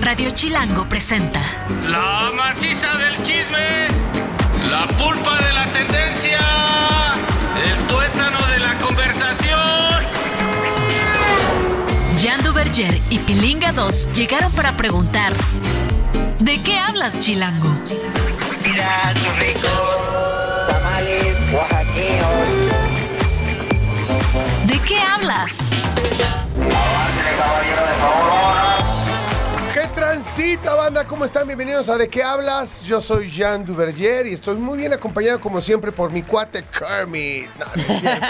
Radio Chilango presenta La maciza del chisme, la pulpa de la tendencia, el tuétano de la conversación. Jean Duverger y Pilinga 2 llegaron para preguntar ¿De qué hablas, Chilango? Mira tus ricos tamales oaxaqueños. ¿De qué hablas? ¿Qué transita, banda? ¿Cómo están? Bienvenidos a ¿De qué hablas? Yo soy Jean Duverger y estoy muy bien acompañado, como siempre, por mi cuate Kermit. No, no es cierto.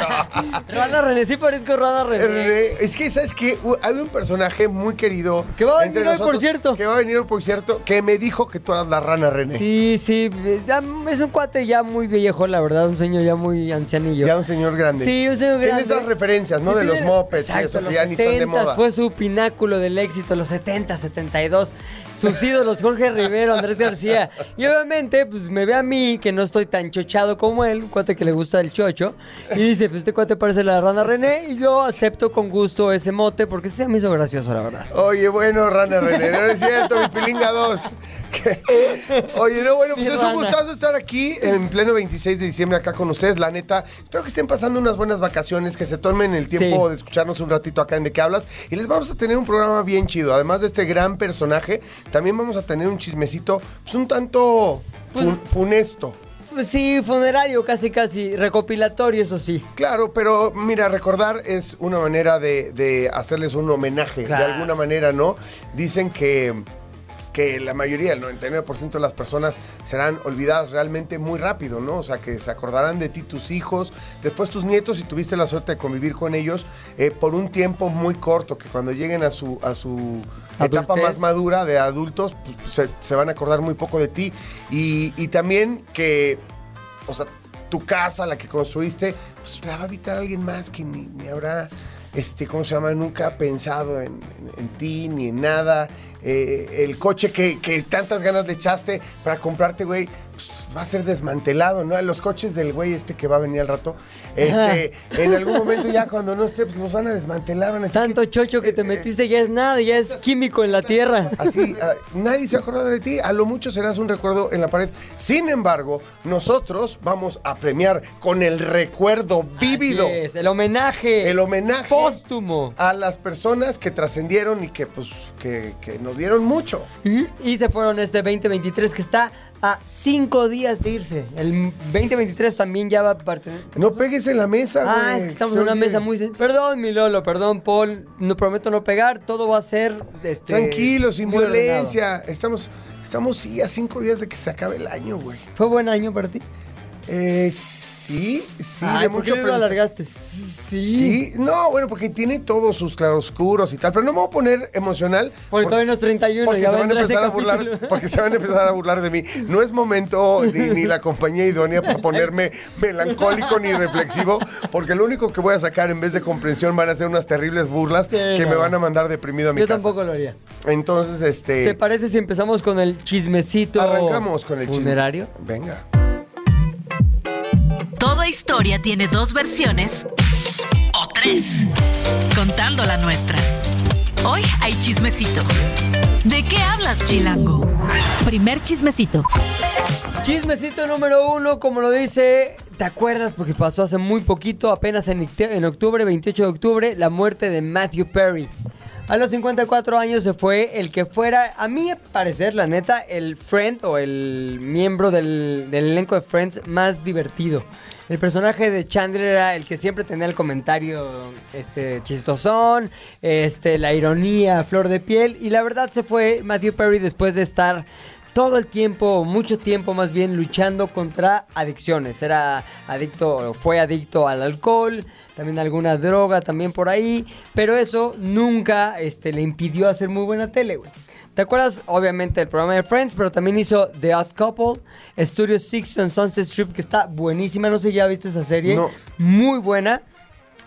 Rana René, sí parezco Rana René. Es que, ¿sabes qué? Uh, Hay un personaje muy querido. Que va a venir hoy, por cierto. Que va a venir hoy, por cierto, que me dijo que tú eras la rana René. Sí, sí, ya es un cuate ya muy viejo, la verdad, un señor ya muy ancianillo. Ya un señor grande. Sí, un señor Tiene grande. esas referencias, ¿no? De los tiene- mopeds y eso, los que ya ni son de 70s, moda. Fue su pináculo del éxito, los 70, 72. Sus ídolos, Jorge Rivero, Andrés García. Y obviamente, pues me ve a mí, que no estoy tan chochado como él, un cuate que le gusta el chocho. Y dice, pues este cuate parece la rana René. Y yo acepto con gusto ese mote, porque se me hizo gracioso, la verdad. Oye, bueno, Rana René, no es cierto, mi pilinga 2. Que- Oye, no, bueno, pues Mi es un gustazo estar aquí en pleno 26 de diciembre acá con ustedes, la neta. Espero que estén pasando unas buenas vacaciones, que se tomen el tiempo Sí. de escucharnos un ratito acá en De qué hablas. Y les vamos a tener un programa bien chido. Además de este gran personaje, también vamos a tener un chismecito, pues un tanto fun- funesto. Pues sí, funerario, casi, casi. Recopilatorio, eso sí. Claro, pero mira, recordar es una manera de, de hacerles un homenaje. Claro. De alguna manera, ¿no? Dicen que, que la mayoría, el 99% de las personas serán olvidadas realmente muy rápido, ¿no? O sea, que se acordarán de ti tus hijos, después tus nietos, si tuviste la suerte de convivir con ellos, eh, por un tiempo muy corto, que cuando lleguen a su, a su etapa más madura de adultos, pues, se, se van a acordar muy poco de ti. Y, y también que o sea, tu casa, la que construiste, pues la va a habitar alguien más que ni, ni habrá, este, ¿cómo se llama? Nunca ha pensado en, en- en ti ni en nada. Eh, el coche que, tantas ganas le echaste para comprarte, güey, pues, va a ser desmantelado, ¿no? Los coches del güey este que va a venir al rato, este, en algún momento ya cuando no esté, pues los van a desmantelar. van a decir Tanto chocho que te eh, eh, metiste ya es nada, ya es químico en la tierra. Así, ah, nadie se acuerda de ti. A lo mucho serás un recuerdo en la pared. Sin embargo, nosotros vamos a premiar con el recuerdo vívido. Así es, el homenaje. El homenaje póstumo. a las personas que trascendieron y que, pues, que, que nos dieron mucho. Y se fueron este 2023 que está a cinco días de irse. El 2023 también ya va a pertenecer. No pegues en la mesa, güey. Ah, es que estamos en una mesa muy... sen- Perdón, mi Lolo, perdón, Paul. No prometo no pegar. Todo va a ser... Este, Tranquilo, sin muy ordenado. violencia. Estamos, estamos, sí, a cinco días de que se acabe el año, güey. ¿Fue buen año para ti? Eh, sí, sí, Ay, de ¿por mucho qué lo alargaste? Sí. Sí, no, bueno, porque tiene todos sus claroscuros y tal, pero no me voy a poner emocional. Porque todavía no es 31, porque ya se van a empezar a burlar, porque se van a empezar a burlar de mí. No es momento ni, ni la compañía idónea para ponerme melancólico ni reflexivo, porque lo único que voy a sacar en vez de comprensión van a ser unas terribles burlas Sí, que no. me van a mandar deprimido a mi Yo casa. tampoco lo haría. Entonces, este ¿Te parece si empezamos con el chismecito arrancamos con el chisme. funerario? Venga. Historia tiene dos versiones o tres, contando la nuestra. Hoy hay chismecito. ¿De qué hablas, Chilango? Primer chismecito. Chismecito número uno, como lo dice, ¿te acuerdas? Porque pasó hace muy poquito, apenas en, octubre, 28 de octubre, la muerte de Matthew Perry. A los 54 años se fue el que fuera, a mi parecer, la neta, el friend o el miembro del elenco de Friends más divertido. El personaje de Chandler era el que siempre tenía el comentario este, chistosón, este, la ironía flor de piel. Y la verdad se fue Matthew Perry después de estar todo el tiempo, mucho tiempo más bien, luchando contra adicciones. Era adicto, fue adicto al alcohol, también alguna droga también por ahí, pero eso nunca este, le impidió hacer muy buena tele, güey. ¿Te acuerdas, obviamente, del programa de Friends? Pero también hizo The Odd Couple, Studio Six on Sunset Strip, que está buenísima. No sé, ¿ya viste esa serie? No. Muy buena.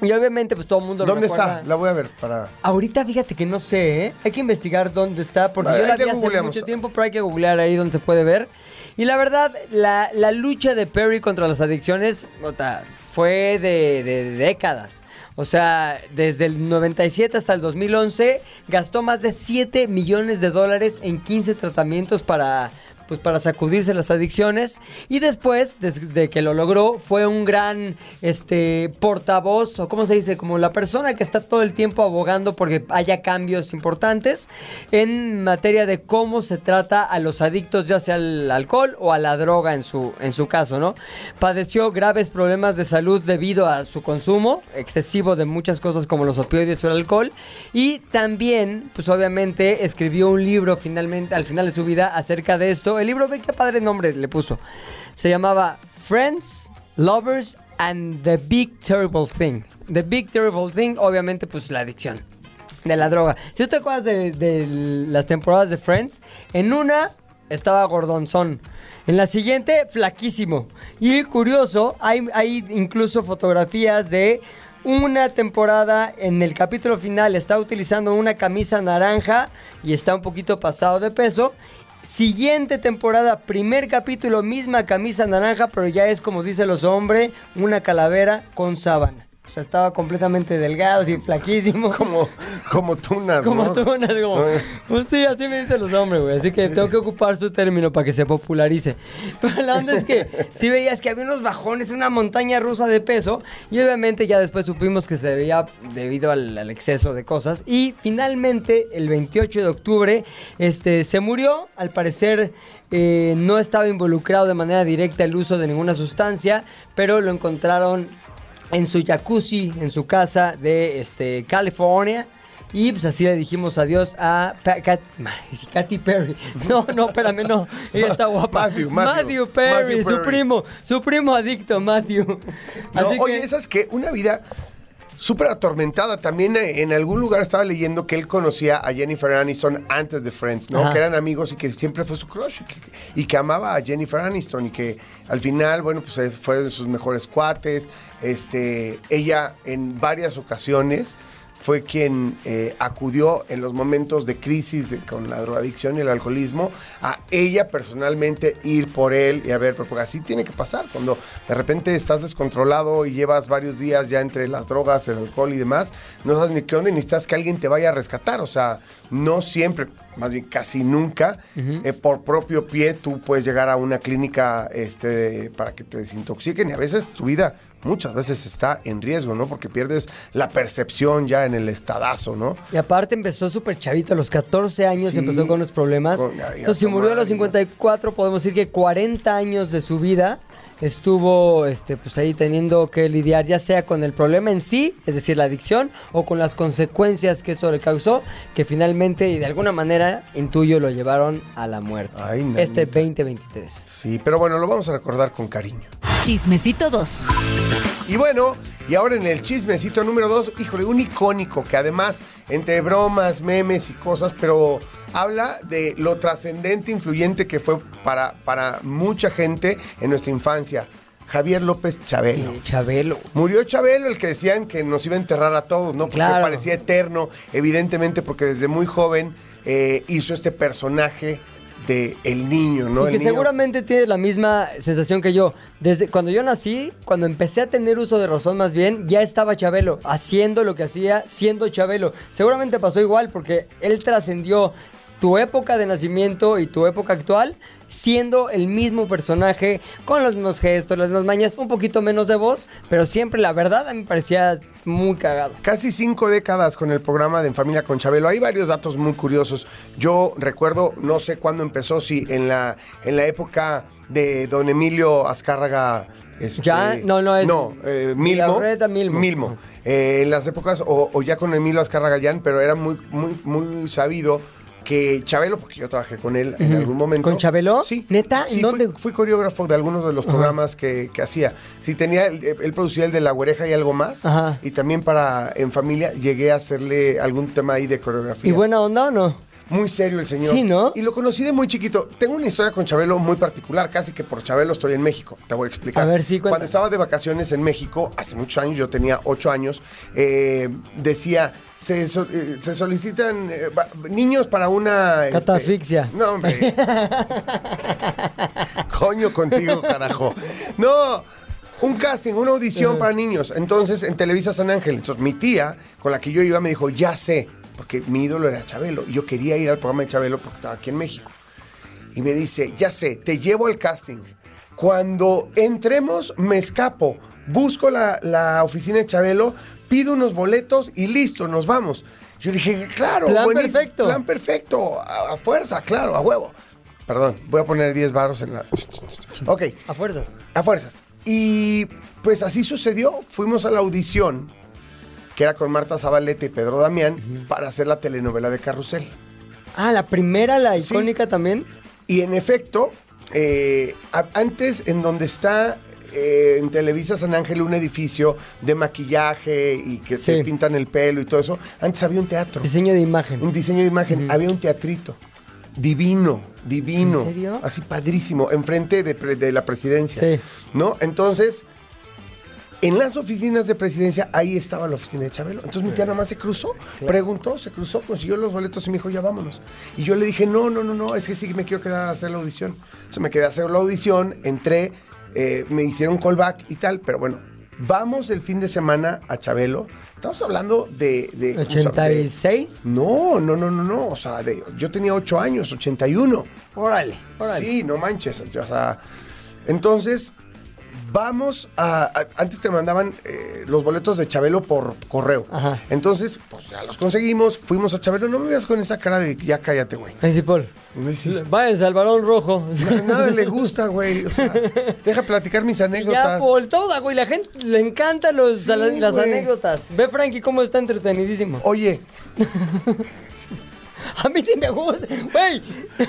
Y obviamente, pues todo el mundo lo ¿Dónde recuerda. está? La voy a ver para... Ahorita fíjate que no sé, ¿eh? Hay que investigar dónde está, porque Vale, yo la vi hace googleamos. mucho tiempo, pero hay que googlear ahí donde se puede ver. Y la verdad, la, la lucha de Perry contra las adicciones ota, fue de, de décadas. O sea, desde el 97 hasta el 2011 gastó más de 7 millones de dólares en 15 tratamientos para pues para sacudirse las adicciones. Y después desde que lo logró fue un gran este portavoz o cómo se dice como la persona que está todo el tiempo abogando porque haya cambios importantes en materia de cómo se trata a los adictos ya sea al alcohol o a la droga en su en su caso no padeció graves problemas de salud debido a su consumo excesivo de muchas cosas como los opioides o el alcohol. Y también pues obviamente escribió un libro finalmente al final de su vida acerca de esto el libro ve qué padre nombre le puso se llamaba Friends Lovers and the Big Terrible Thing The Big Terrible Thing obviamente pues la adicción de la droga. Si tú te acuerdas de, las temporadas de Friends, en una estaba gordonzón. En la siguiente, flaquísimo. Y curioso, hay, hay incluso fotografías de una temporada en el capítulo final. Está utilizando una camisa naranja y está un poquito pasado de peso. Siguiente temporada, primer capítulo, misma camisa naranja, pero ya es como dice los hombres, una calavera con sábana. O sea, estaba completamente delgado, así flaquísimo. Como, como tunas, Como ¿no? tú, unas como. Pues sí, así me dicen los hombres, güey. Así que tengo que ocupar su término para que se popularice. Pero la onda es que sí veías que había unos bajones, una montaña rusa de peso. Y obviamente ya después supimos que se debía debido al, al exceso de cosas. Y finalmente, el 28 de octubre, este, se murió. Al parecer. eh, no estaba involucrado de manera directa el uso de ninguna sustancia, pero lo encontraron en su jacuzzi, en su casa de este, California. Y pues así le dijimos adiós a Pa- Kat- Katy Perry. No, no, espérame, no. Ella está guapa. Matthew, Matthew. Perry, Matthew su Perry. primo, su primo adicto, Matthew. No, Así oye, que, esa es que una vida súper atormentada. También eh, en algún lugar estaba leyendo que él conocía a Jennifer Aniston antes de Friends, ¿no? Ajá. Que eran amigos y que siempre fue su crush y que, y que amaba a Jennifer Aniston y que al final, bueno, pues eh, fue de sus mejores cuates. Este, ella en varias ocasiones fue quien eh, acudió en los momentos de crisis de- con la drogadicción y el alcoholismo a ella personalmente ir por él y a ver, porque así tiene que pasar cuando de repente estás descontrolado y llevas varios días ya entre las drogas, el alcohol y demás, no sabes ni qué onda y necesitas que alguien te vaya a rescatar, o sea, no siempre, más bien casi nunca, eh, por propio pie tú puedes llegar a una clínica este, para que te desintoxiquen y a veces tu vida muchas veces está en riesgo, ¿no? Porque pierdes la percepción ya en el estadazo, ¿no? y aparte empezó súper chavito, a los 14 años Sí. empezó con los problemas. Con- Entonces, si murió a los tomar, 54, podemos decir que 40 años de su vida estuvo este, pues ahí teniendo que lidiar ya sea con el problema en sí, es decir, la adicción, o con las consecuencias que eso le causó, que finalmente y de alguna manera, intuyo, lo llevaron a la muerte. Ay, este 2023. Sí, pero bueno, lo vamos a recordar con cariño. Chismecito 2. Y bueno, y ahora en el chismecito número dos, híjole, un icónico que además, entre bromas, memes y cosas, pero habla de lo trascendente, influyente que fue para, para mucha gente en nuestra infancia. Javier López Chabelo. Eh, Chabelo. Murió Chabelo, el que decían que nos iba a enterrar a todos, ¿no? Porque Claro. parecía eterno, evidentemente, porque desde muy joven eh, hizo este personaje el niño, ¿no? y El que niño- seguramente tienes la misma sensación que yo. Desde cuando yo nací, cuando empecé a tener uso de razón más bien, ya estaba Chabelo, haciendo lo que hacía, siendo Chabelo. Seguramente pasó igual porque él trascendió tu época de nacimiento y tu época actual siendo el mismo personaje, con los mismos gestos, las mismas mañas, un poquito menos de voz, pero siempre la verdad a mí me parecía muy cagado. Casi cinco décadas con el programa de En Familia con Chabelo. Hay varios datos muy curiosos. Yo recuerdo, no sé cuándo empezó, si en la, en la época de don Emilio Azcárraga. este, Ya, no, no, es- No, eh, Milmo. Milmo. Milmo. Eh, en las épocas, o, o ya con Emilio Azcárraga Gallán, pero era muy, muy, muy sabido que Chabelo, porque yo trabajé con él en algún momento. ¿Con Chabelo? Sí. ¿Neta? ¿En Sí, dónde? Fui, fui coreógrafo de algunos de los programas que, que hacía. Sí, tenía, él, él producía el de La Güereja y algo más. Ajá. Y también para En Familia llegué a hacerle algún tema ahí de coreografía. ¿Y buena onda o no? Muy serio el señor. Sí, ¿no? Y lo conocí de muy chiquito. Tengo una historia con Chabelo muy particular, casi que por Chabelo estoy en México. Te voy a explicar. A ver, sí. Cuando estaba de vacaciones en México, hace muchos años, yo tenía ocho años, eh, decía, se, so- eh, se solicitan eh, va- niños para una... este, Catafixia. no, hombre. Coño contigo, carajo. No, un casting, una audición para niños. Entonces, en Televisa San Ángel. Entonces, mi tía, con la que yo iba, me dijo, ya sé, porque mi ídolo era Chabelo. Y yo quería ir al programa de Chabelo porque estaba aquí en México. Y me dice, ya sé, te llevo al casting. Cuando entremos, me escapo. Busco la, la oficina de Chabelo, pido unos boletos y listo, nos vamos. Yo dije, claro, Plan perfecto. Plan perfecto, a, a fuerza, claro, a huevo. Perdón, voy a poner 10 baros en la... Ok, A fuerzas. a fuerzas. Y pues así sucedió. Fuimos a la audición, que era con Marta Zabaleta y Pedro Damián, para hacer la telenovela de Carrusel. Ah, la primera, la Sí. icónica también. Y en efecto, eh, antes en donde está eh, en Televisa San Ángel un edificio de maquillaje y que Sí. te pintan el pelo y todo eso, antes había un teatro, Diseño de imagen. un diseño de imagen, había un teatrito. Divino, divino. ¿En serio? Así padrísimo, enfrente de, de la presidencia. Sí. ¿No? Entonces, en las oficinas de presidencia, ahí estaba la oficina de Chabelo. Entonces mi tía nada más se cruzó, preguntó, se cruzó, consiguió los boletos y me dijo, ya vámonos. Y yo le dije, no, no, no, no, es que sí me quiero quedar a hacer la audición. Entonces me quedé a hacer la audición, entré, eh, me hicieron callback y tal, pero bueno, vamos el fin de semana a Chabelo. Estamos hablando de... de ¿cómo se llama? De- 86. no, no, no, no, no. O sea, de- yo tenía 8 años, 81. Órale, órale. Sí, no manches. O sea, entonces, vamos a. a- antes te mandaban eh, los boletos de Chabelo por correo. Ajá. Entonces, pues ya los conseguimos, fuimos a Chabelo. No me veas con esa cara de ya cállate, güey. Sí, Paul. Sí. Váyanse al balón rojo. Na- Nada le gusta, güey. O sea, deja platicar mis Ya, anécdotas. Paul, toda, güey. La gente le encantan los, Sí, las güey. anécdotas. Ve, Frankie, cómo está entretenidísimo. Oye, A mí sí me gusta. Güey,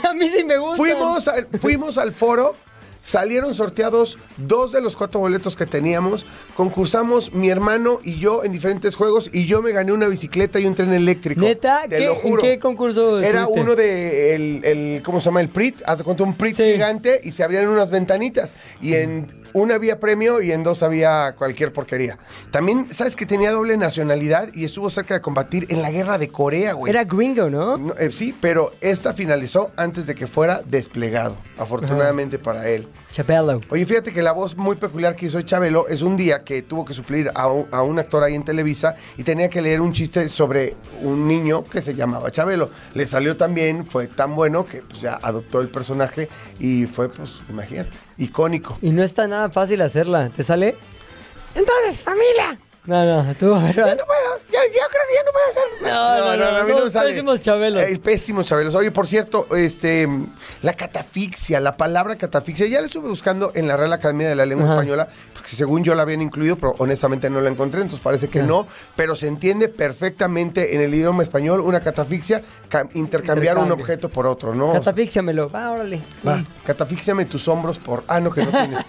a mí sí me gusta. Fuimos al, fuimos al foro, salieron sorteados dos de los cuatro boletos que teníamos, concursamos mi hermano y yo en diferentes juegos y yo me gané una bicicleta y un tren eléctrico. ¿Neta? Te ¿Qué- lo en juro. qué concurso Era uno de el, el- ¿cómo se llama? El PRIT, haz de cuenta un PRIT Sí. gigante y se abrían unas ventanitas y en una había premio y en dos había cualquier porquería. También, ¿sabes que tenía doble nacionalidad y estuvo cerca de combatir en la guerra de Corea, güey? Era gringo, ¿no? No, eh, sí, pero esta finalizó antes de que fuera desplegado, afortunadamente para él. Chapelo. Oye, fíjate que la voz muy peculiar que hizo Chabelo es un día que tuvo que suplir a un, a un actor ahí en Televisa y tenía que leer un chiste sobre un niño que se llamaba Chabelo. Le salió tan bien, fue tan bueno que pues, ya adoptó el personaje y fue, pues, imagínate, icónico. Y no está nada fácil hacerla. ¿Te sale? Entonces, familia. No, no, tú. No puedo, yo, yo creo que ya no puedo hacer. No, no, no, a mí somos pésimos chabelos. Eh, pésimos chabelos. Oye, por cierto, este, la catafixia, la palabra catafixia, ya la estuve buscando en la Real Academia de la Lengua Ajá. Española, porque según yo la habían incluido, pero honestamente no la encontré, entonces parece que no, pero se entiende perfectamente en el idioma español una catafixia, ca- intercambiar un objeto por otro, ¿no? Catafíxiamelo. Va, órale. Va, catafíxiame tus hombros por... Ah, no, que no tienes.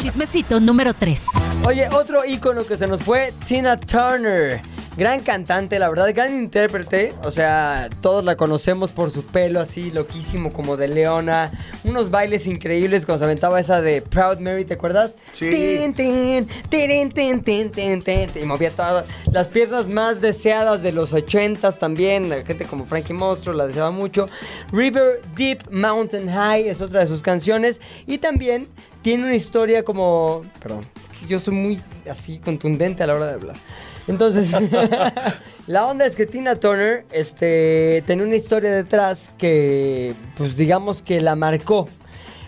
Chismecito número 3. Oye, otro ícono que se nos fue, Tina Turner. Gran cantante, la verdad, gran intérprete. O sea, todos la conocemos por su pelo así, loquísimo, como de leona. Unos bailes increíbles cuando se aventaba esa de Proud Mary, ¿te acuerdas? Sí. Tin, tin, tin, Y movía todas las piernas más deseadas de los ochentas también. La gente como Frankie Monstruo la deseaba mucho. River Deep Mountain High es otra de sus canciones. Y también tiene una historia como... Perdón, es que yo soy muy así contundente a la hora de hablar. Entonces, la onda es que Tina Turner este, tenía una historia detrás que, pues digamos que la marcó.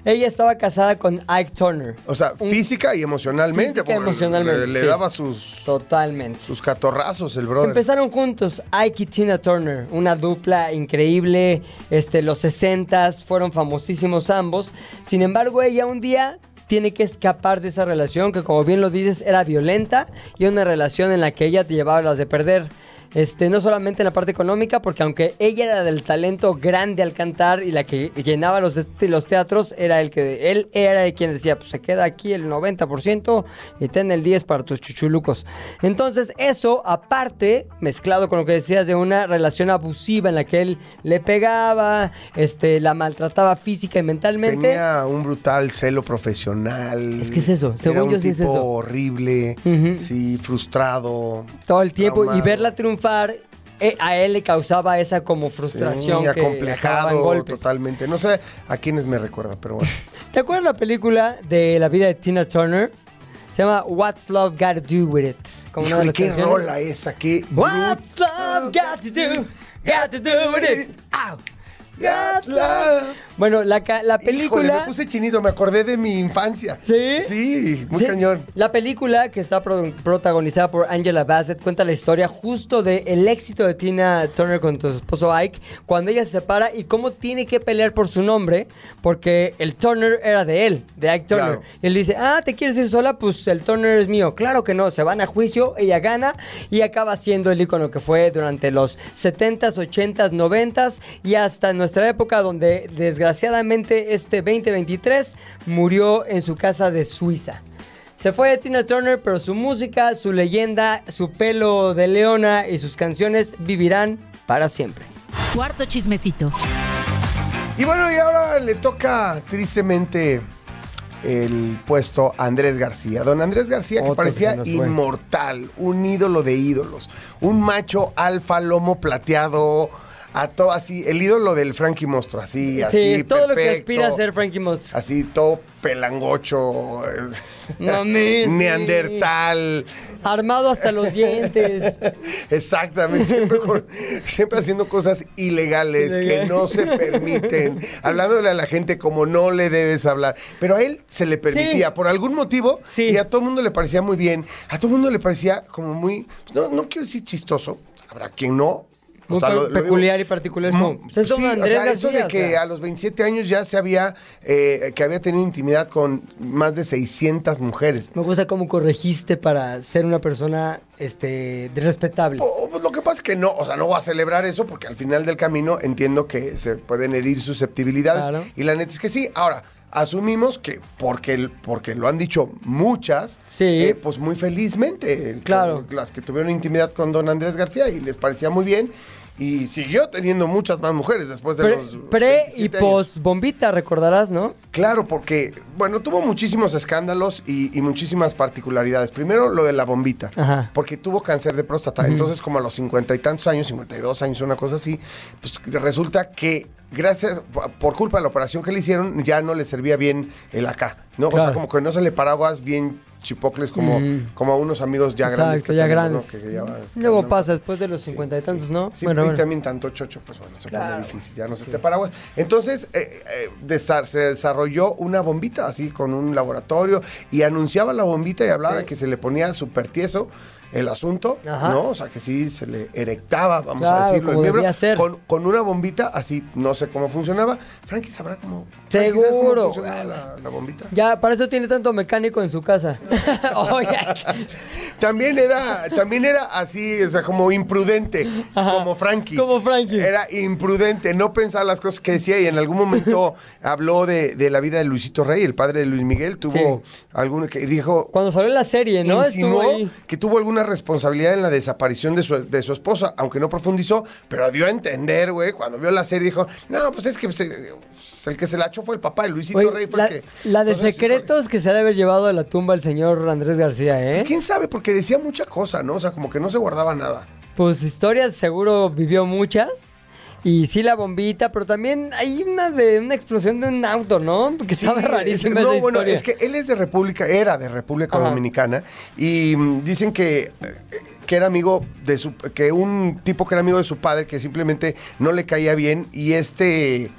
Ella estaba casada con Ike Turner. O sea, Un- física y emocionalmente. Física emocionalmente, Le, le sí. daba sus, Totalmente. sus catorrazos el brother. Empezaron juntos Ike y Tina Turner, una dupla increíble. Este, los 60 fueron famosísimos ambos. Sin embargo, ella un día tiene que escapar de esa relación que, como bien lo dices, era violenta y una relación en la que ella te llevaba las de perder. Este, no solamente en la parte económica, porque aunque ella era del talento grande al cantar y la que llenaba los, los teatros, era el que él era el quien decía, pues se queda aquí el 90% y ten el 10 para tus chuchulucos. Entonces, eso aparte, mezclado con lo que decías de una relación abusiva en la que él le pegaba, este, la maltrataba física y mentalmente. Tenía un brutal celo profesional. Es que es eso, según yo sí es eso. horrible, sí, frustrado. todo el tiempo y verla triunfar eh, a él le causaba esa como frustración Sí, que acomplejado golpes. totalmente. No sé a quiénes me recuerda, pero bueno. ¿Te acuerdas la película de la vida de Tina Turner? Se llama What's Love Got to Do with It. Como una de Híjole, qué canciones. rola esa, qué What's love got to do? Got to do with it. Ow. God's love. Bueno, la, la Híjole, película. me puse chinito, me acordé de mi infancia. ¿Sí? Sí, muy Sí, cañón. La película que está pro- protagonizada por Angela Bassett cuenta la historia justo del el éxito de Tina Turner con su esposo Ike cuando ella se separa y cómo tiene que pelear por su nombre porque el Turner era de él, de Ike Turner. Claro. Y él dice, ah, ¿te quieres ir sola? Pues el Turner es mío. Claro que no, se van a juicio, ella gana y acaba siendo el icono que fue durante los 70s, 80s, 90s y hasta nuestra época donde desgraciadamente este 2023 murió en su casa de Suiza. Se fue de Tina Turner, pero su música, su leyenda, su pelo de leona y sus canciones vivirán para siempre. Cuarto chismecito. Y bueno, y ahora le toca tristemente el puesto a Andrés García. Don Andrés García, que Otro que parecía inmortal, un ídolo de ídolos, un macho alfa, lomo plateado, a todo así, el ídolo del Frankie Monstruo, así, así. sí, todo lo que aspira a ser Frankie Monster. Así, todo pelangocho, sí. neandertal. Armado hasta los dientes. Exactamente, siempre, con- siempre haciendo cosas ilegales que no se permiten, hablándole a la gente como no le debes hablar. Pero a él se le permitía Sí. por algún motivo Sí. y a todo el mundo le parecía muy bien, a todo el mundo le parecía como muy, no, no quiero decir chistoso, habrá quien no. O Muy sea, lo digo- peculiar y particular. Es como, pues es don sí, o Andrés sea, eso de o que sea. a los 27 años ya se había, eh, que había tenido intimidad con más de 600 mujeres. Me gusta cómo corregiste para ser una persona este, respetable. O- pues, lo que pasa es que no, o sea, no voy a celebrar eso porque al final del camino entiendo que se pueden herir susceptibilidades. Claro. Y la neta es que sí. Ahora, asumimos que porque, porque lo han dicho muchas, Sí. eh, pues muy felizmente. Claro. Las que tuvieron intimidad con don Andrés García y les parecía muy bien. Y siguió teniendo muchas más mujeres después de Pre, los. pre y 27 años. post bombita, recordarás, ¿no? Claro, porque, bueno, tuvo muchísimos escándalos y, y muchísimas particularidades. Primero, lo de la bombita, Ajá. porque tuvo cáncer de próstata. Entonces, como a los cincuenta y tantos años, 52 años, una cosa así, pues resulta que gracias, por culpa de la operación que le hicieron, ya no le servía bien el acá, ¿no? O sea, como que no se le paraguas bien chipocles como, como a unos amigos ya grandes. Que ya tenemos, grandes. ¿no? Que ya- Luego no- pasa después de los cincuenta y tantos, ¿no? Sí, Bueno, y bueno. también tanto chocho, pues bueno, se Claro. pone difícil, ya no se te paraguas. Entonces, eh, eh, desa- se desarrolló una bombita así con un laboratorio y anunciaba la bombita y hablaba de que se le ponía súper tieso el asunto, Ajá. ¿no? O sea, que sí se le erectaba, vamos Claro, a decirlo, el miembro, ser. Con, con una bombita así, no sé cómo funcionaba. Frankie sabrá cómo. Frankie, ¿sabes cómo Seguro, güey. la, la bombita? Ya, para eso tiene tanto mecánico en su casa. También era, también era así, o sea, como imprudente, como Frankie. Como Frankie. Era imprudente, no pensaba las cosas que decía y en algún momento habló de, de la vida de Luisito Rey, el padre de Luis Miguel, tuvo Sí. alguno que dijo, cuando salió la serie, ¿no? insinuó que tuvo alguna responsabilidad en la desaparición de su, de su esposa, aunque no profundizó, pero dio a entender, güey, cuando vio la serie dijo, no, pues es que eh, el que se la echó fue el papá, el Luisito Oye, Rey fue la, el que... la de Entonces, secretos que se ha de haber llevado a la tumba el señor Andrés García, ¿eh? Pues, quién sabe, porque decía mucha cosa, ¿no? O sea, como que no se guardaba nada. Pues historias seguro vivió muchas. Y sí la bombita, pero también hay una de una explosión de un auto, ¿no? Porque Sí, estaba rarísima es- No, esa bueno, es que él es de República, era de República Ajá. Dominicana y mm, dicen que, eh, que era amigo de su, que un tipo que era amigo de su padre que simplemente no le caía bien y este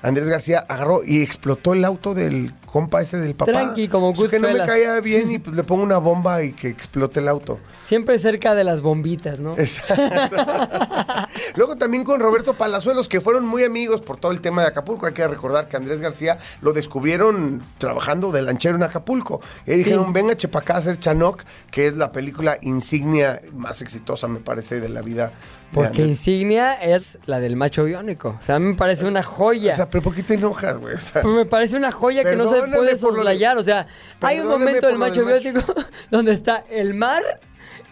Andrés García agarró y explotó el auto del compa ese del papá. Tranqui, como Pues que no me caía bien y pues le pongo una bomba y que explote el auto. Siempre cerca de las bombitas, ¿no? Exacto. Luego también con Roberto Palazuelos, que fueron muy amigos por todo el tema de Acapulco. Hay que recordar que Andrés García lo descubrieron trabajando de lanchero en Acapulco. Y dijeron, venga Chepacá a hacer Chanoc, que es la película insignia más exitosa, me parece, de la vida. Porque insignia es la del macho biónico. O sea, a mí me parece una joya. O sea, pero ¿por qué te enojas, güey? O sea, Pues me parece una joya que no se Perdóname puede por lo de- soslayar. O sea, hay un momento del macho del biótico donde está el mar,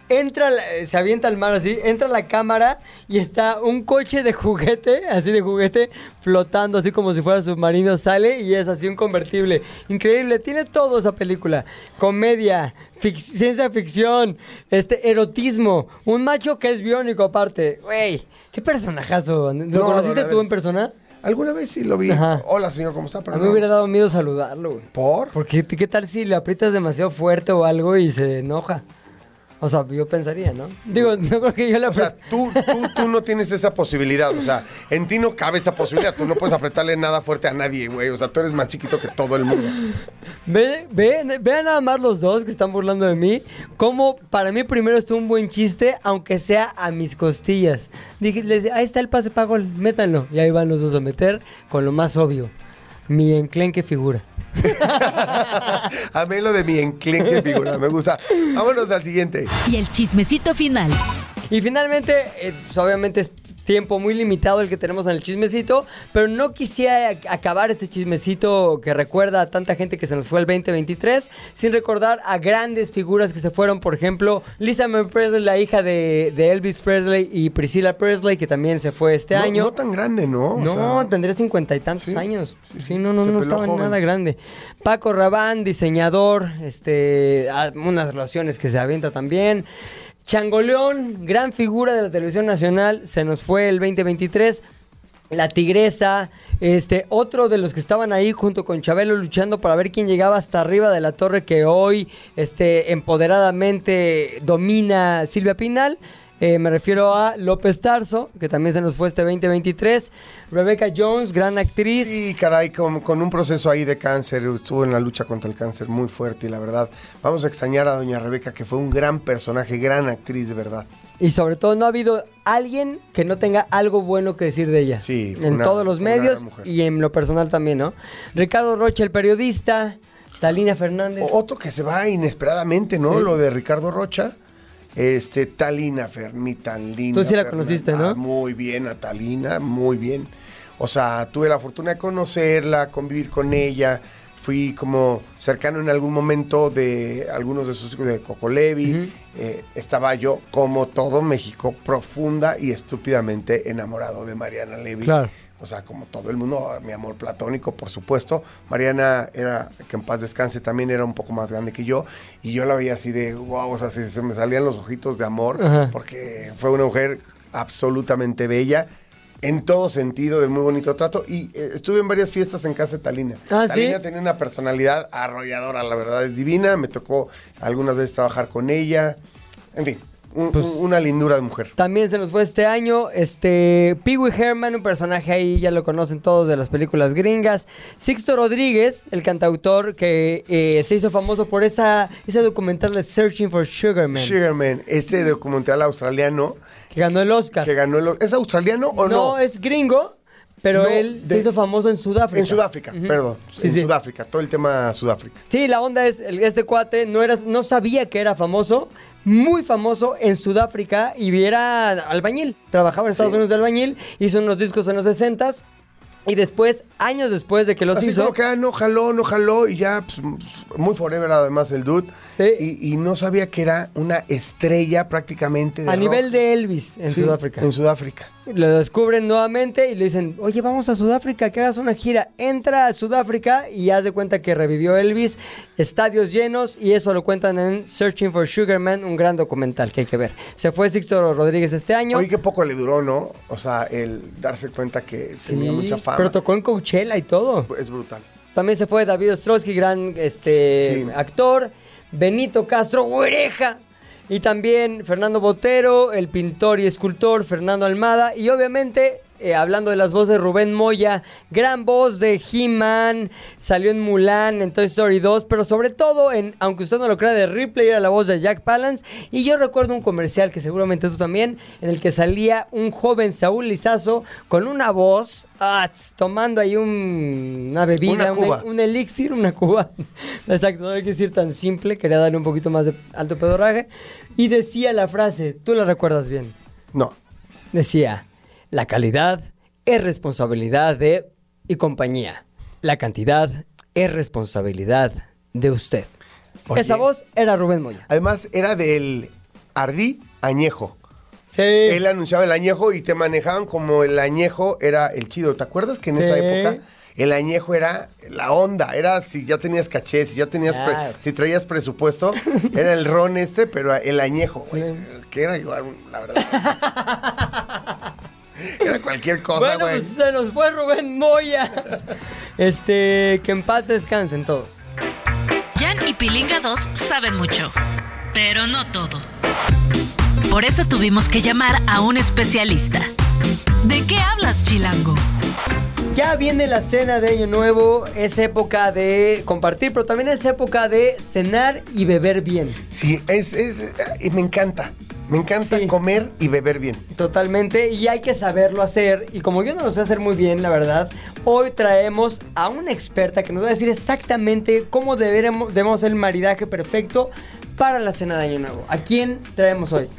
entra, se avienta al mar así, entra la cámara y está un coche de juguete, así de juguete, flotando así como si fuera submarino, sale y es así un convertible. Increíble, tiene todo esa película. Comedia, fic- ciencia ficción, este, erotismo, un macho que es biónico aparte. Güey, qué personajazo. ¿Lo No, conociste tú en persona? Alguna vez sí lo vi. Ajá. Hola, señor, ¿cómo está? A mí me no. hubiera dado miedo saludarlo, güey. ¿Por? Porque ¿qué tal si le aprietas demasiado fuerte o algo y se enoja? O sea, yo pensaría, ¿no? Digo, no creo que yo le O sea, tú, tú, tú no tienes esa posibilidad. O sea, en ti no cabe esa posibilidad. Tú no puedes apretarle nada fuerte a nadie, güey. O sea, tú eres más chiquito que todo el mundo. Ve, ve- vean nada más los dos que están burlando de mí. Como para mí primero estuvo un buen chiste, aunque sea a mis costillas. Dije, les decía, ahí está el pase para gol, métanlo. Y ahí van los dos a meter con lo más obvio. Mi enclenque figura. A mí lo de mi enclenque figura, me gusta. Vámonos al siguiente. Y el chismecito final. Y finalmente, eh, pues obviamente es tiempo muy limitado el que tenemos en el chismecito, pero no quisiera ac- acabar este chismecito que recuerda a tanta gente que se nos fue el 2023 sin recordar a grandes figuras que se fueron, por ejemplo, Lisa Marie Presley, la hija de, de Elvis Presley, y Priscilla Presley, que también se fue este no, año. no tan grande, ¿no? O No, sea, tendría cincuenta y tantos sí, años. sí, no, no, Se no estaba joven. nada grande. Paco Rabán, diseñador, este, ah, unas relaciones que se avienta también. Changoleón, gran figura de la televisión nacional, se nos fue el 2023. La Tigresa, este, otro de los que estaban ahí junto con Chabelo luchando para ver quién llegaba hasta arriba de la torre que hoy, este, empoderadamente domina Silvia Pinal. Eh, me refiero a López Tarso, que también se nos fue este 2023. Rebecca Jones, gran actriz. Sí, caray, con, con un proceso ahí de cáncer, estuvo en la lucha contra el cáncer muy fuerte y la verdad, vamos a extrañar a doña Rebeca, que fue un gran personaje, gran actriz de verdad. Y sobre todo no ha habido alguien que no tenga algo bueno que decir de ella. Sí, En una- todos los medios y en lo personal también, ¿no? Ricardo Rocha, el periodista. Talina Fernández. Otro que se va inesperadamente, ¿no? Sí. Lo de Ricardo Rocha. Este, Talina Fermi, tan linda. Tú sí la Fernanda. conociste, ¿no? Muy bien, a Talina, muy bien. O sea, tuve la fortuna de conocerla, convivir con ella. Fui como cercano en algún momento de algunos de sus hijos de Coco Levi. Eh, estaba yo, como todo México, profunda y estúpidamente enamorado de Mariana Levy. Claro. O sea, como todo el mundo, mi amor platónico, por supuesto. Mariana era, que en paz descanse, también era un poco más grande que yo. Y yo la veía así de, wow, o sea, se, se me salían los ojitos de amor, Ajá. porque fue una mujer absolutamente bella. En todo sentido, de muy bonito trato. Y eh, estuve en varias fiestas en casa de Talina. Ah, ¿sí? Talina tenía una personalidad arrolladora, la verdad es divina. Me tocó algunas veces trabajar con ella. En fin, un- Pues un- una lindura de mujer. También se nos fue este año, este, Pee Wee Herman, un personaje ahí, ya lo conocen todos de las películas gringas. Sixto Rodríguez, el cantautor que eh, se hizo famoso por esa, ese documental de Searching for Sugar Man, Sugarman, ese documental australiano que ganó el Oscar. que ganó el... ¿Es australiano o no? no, es gringo, pero No, él se hizo famoso en Sudáfrica. En Sudáfrica, perdón. Sí, en sí. Sudáfrica, todo el tema Sudáfrica. Sí, la onda es, este cuate no, era, no sabía que era famoso, muy famoso en Sudáfrica y era albañil. Trabajaba en Estados Sí. Unidos de albañil, hizo unos discos en los 60s y después, años después de que los Así hizo... como que ah, no jaló, no jaló y ya, pues, muy forever además el dude. Sí. Y, y no sabía que era una estrella prácticamente de A rock. nivel de Elvis en Sí, Sudáfrica. En Sudáfrica. Lo descubren nuevamente y le dicen, oye, vamos a Sudáfrica, que hagas una gira. Entra a Sudáfrica y haz de cuenta que revivió Elvis, estadios llenos, y eso lo cuentan en Searching for Sugar Man, un gran documental que hay que ver. Se fue Sixto Rodríguez este año. Oye, qué poco le duró, ¿no? O sea, el darse cuenta que tenía mucha fama. Pero tocó en Coachella y todo. Es brutal. También se fue David Ostrowski, gran este, Sí. actor. Benito Castro, Huereja. Y también Fernando Botero, el pintor y escultor Fernando Almada. Y obviamente eh, hablando de las voces, Rubén Moya, gran voz de He-Man, salió en Mulan, en Toy Story 2, pero sobre todo en, aunque usted no lo crea, de Ripley era la voz de Jack Palance. Y yo recuerdo un comercial, que seguramente tú también, en el que salía un joven Saúl Lizazo con una voz, ah, tomando ahí un- una bebida, Una un- cuba. un elixir, una cuba. Exacto, no hay que decir tan simple, quería darle un poquito más de alto pedorraje. Y decía la frase, tú la recuerdas bien. No. Decía, la calidad es responsabilidad de y compañía. La cantidad es responsabilidad de usted. Oye. Esa voz era Rubén Moya. Además, era del Ardí Añejo. Sí. Él anunciaba el añejo y te manejaban como el añejo era el chido. ¿Te acuerdas que en esa época el añejo era la onda? Era si ya tenías caché, si ya tenías, si traías presupuesto, era el ron este, pero el añejo, güey. Que era igual, la verdad. Era cualquier cosa, bueno, güey. pues se nos fue Rubén Moya. Este, que en paz descansen todos. Jan y Pilinga 2 saben mucho, pero no todo. Por eso tuvimos que llamar a un especialista. ¿De qué hablas, Chilango? Ya viene la cena de Año Nuevo, es época de compartir, pero también es época de cenar y beber bien. Sí, es, es, y me encanta. Me encanta Sí. comer y beber bien. Totalmente, y hay que saberlo hacer. Y como yo no lo sé hacer muy bien, la verdad, hoy traemos a una experta que nos va a decir exactamente cómo deberemos, debemos hacer el maridaje perfecto para la cena de Año Nuevo. ¿A quién traemos hoy?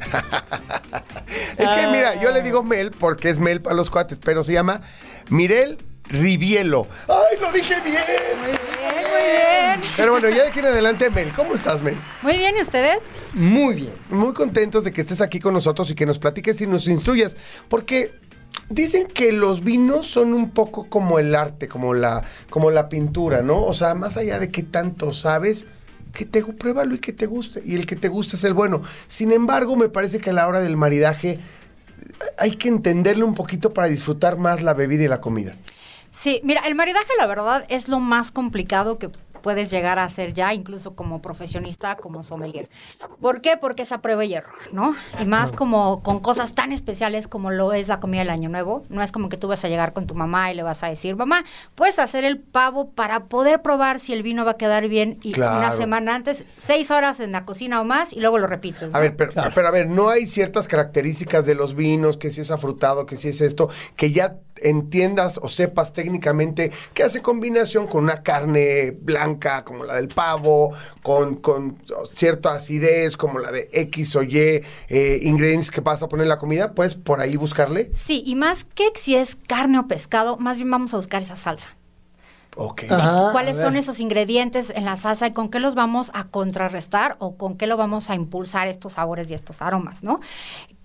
Es que Ah. mira, yo le digo Mel porque es Mel para los cuates, pero se llama Mirel Rivielo. ¡Ay, lo dije bien! Muy bien, muy bien. Pero bueno, ya de aquí en adelante, Mel, ¿cómo estás, Mel? Muy bien, ¿y ustedes? Muy bien. Muy contentos de que estés aquí con nosotros y que nos platiques y nos instruyas, porque dicen que los vinos son un poco como el arte, como la, como la pintura, ¿no? O sea, más allá de que tanto sabes, que te pruébalo y que te guste, y el que te guste es el bueno. Sin embargo, me parece que a la hora del maridaje hay que entenderlo un poquito para disfrutar más la bebida y la comida. Sí, mira, el maridaje, la verdad, es lo más complicado que puedes llegar a hacer ya, incluso como profesionista, como sommelier. ¿Por qué? Porque es a prueba y error, ¿no? Y más como con cosas tan especiales como lo es la comida del Año Nuevo. No es como que tú vas a llegar con tu mamá y le vas a decir, mamá, puedes hacer el pavo para poder probar si el vino va a quedar bien y Claro. una semana antes, seis horas en la cocina o más y luego lo repites. A ver, pero, pero a ver, no hay ciertas características de los vinos, que si es afrutado, que si es esto, que ya entiendas o sepas técnicamente que hace combinación con una carne blanca como la del pavo, con, con cierta acidez como la de X o Y eh, ingredientes que vas a poner en la comida, pues por ahí buscarle. Sí, y más que si es carne o pescado, más bien vamos a buscar esa salsa. Ok. Ajá, ¿Cuáles son esos ingredientes en la salsa y con qué los vamos a contrarrestar o con qué lo vamos a impulsar estos sabores y estos aromas, ¿no?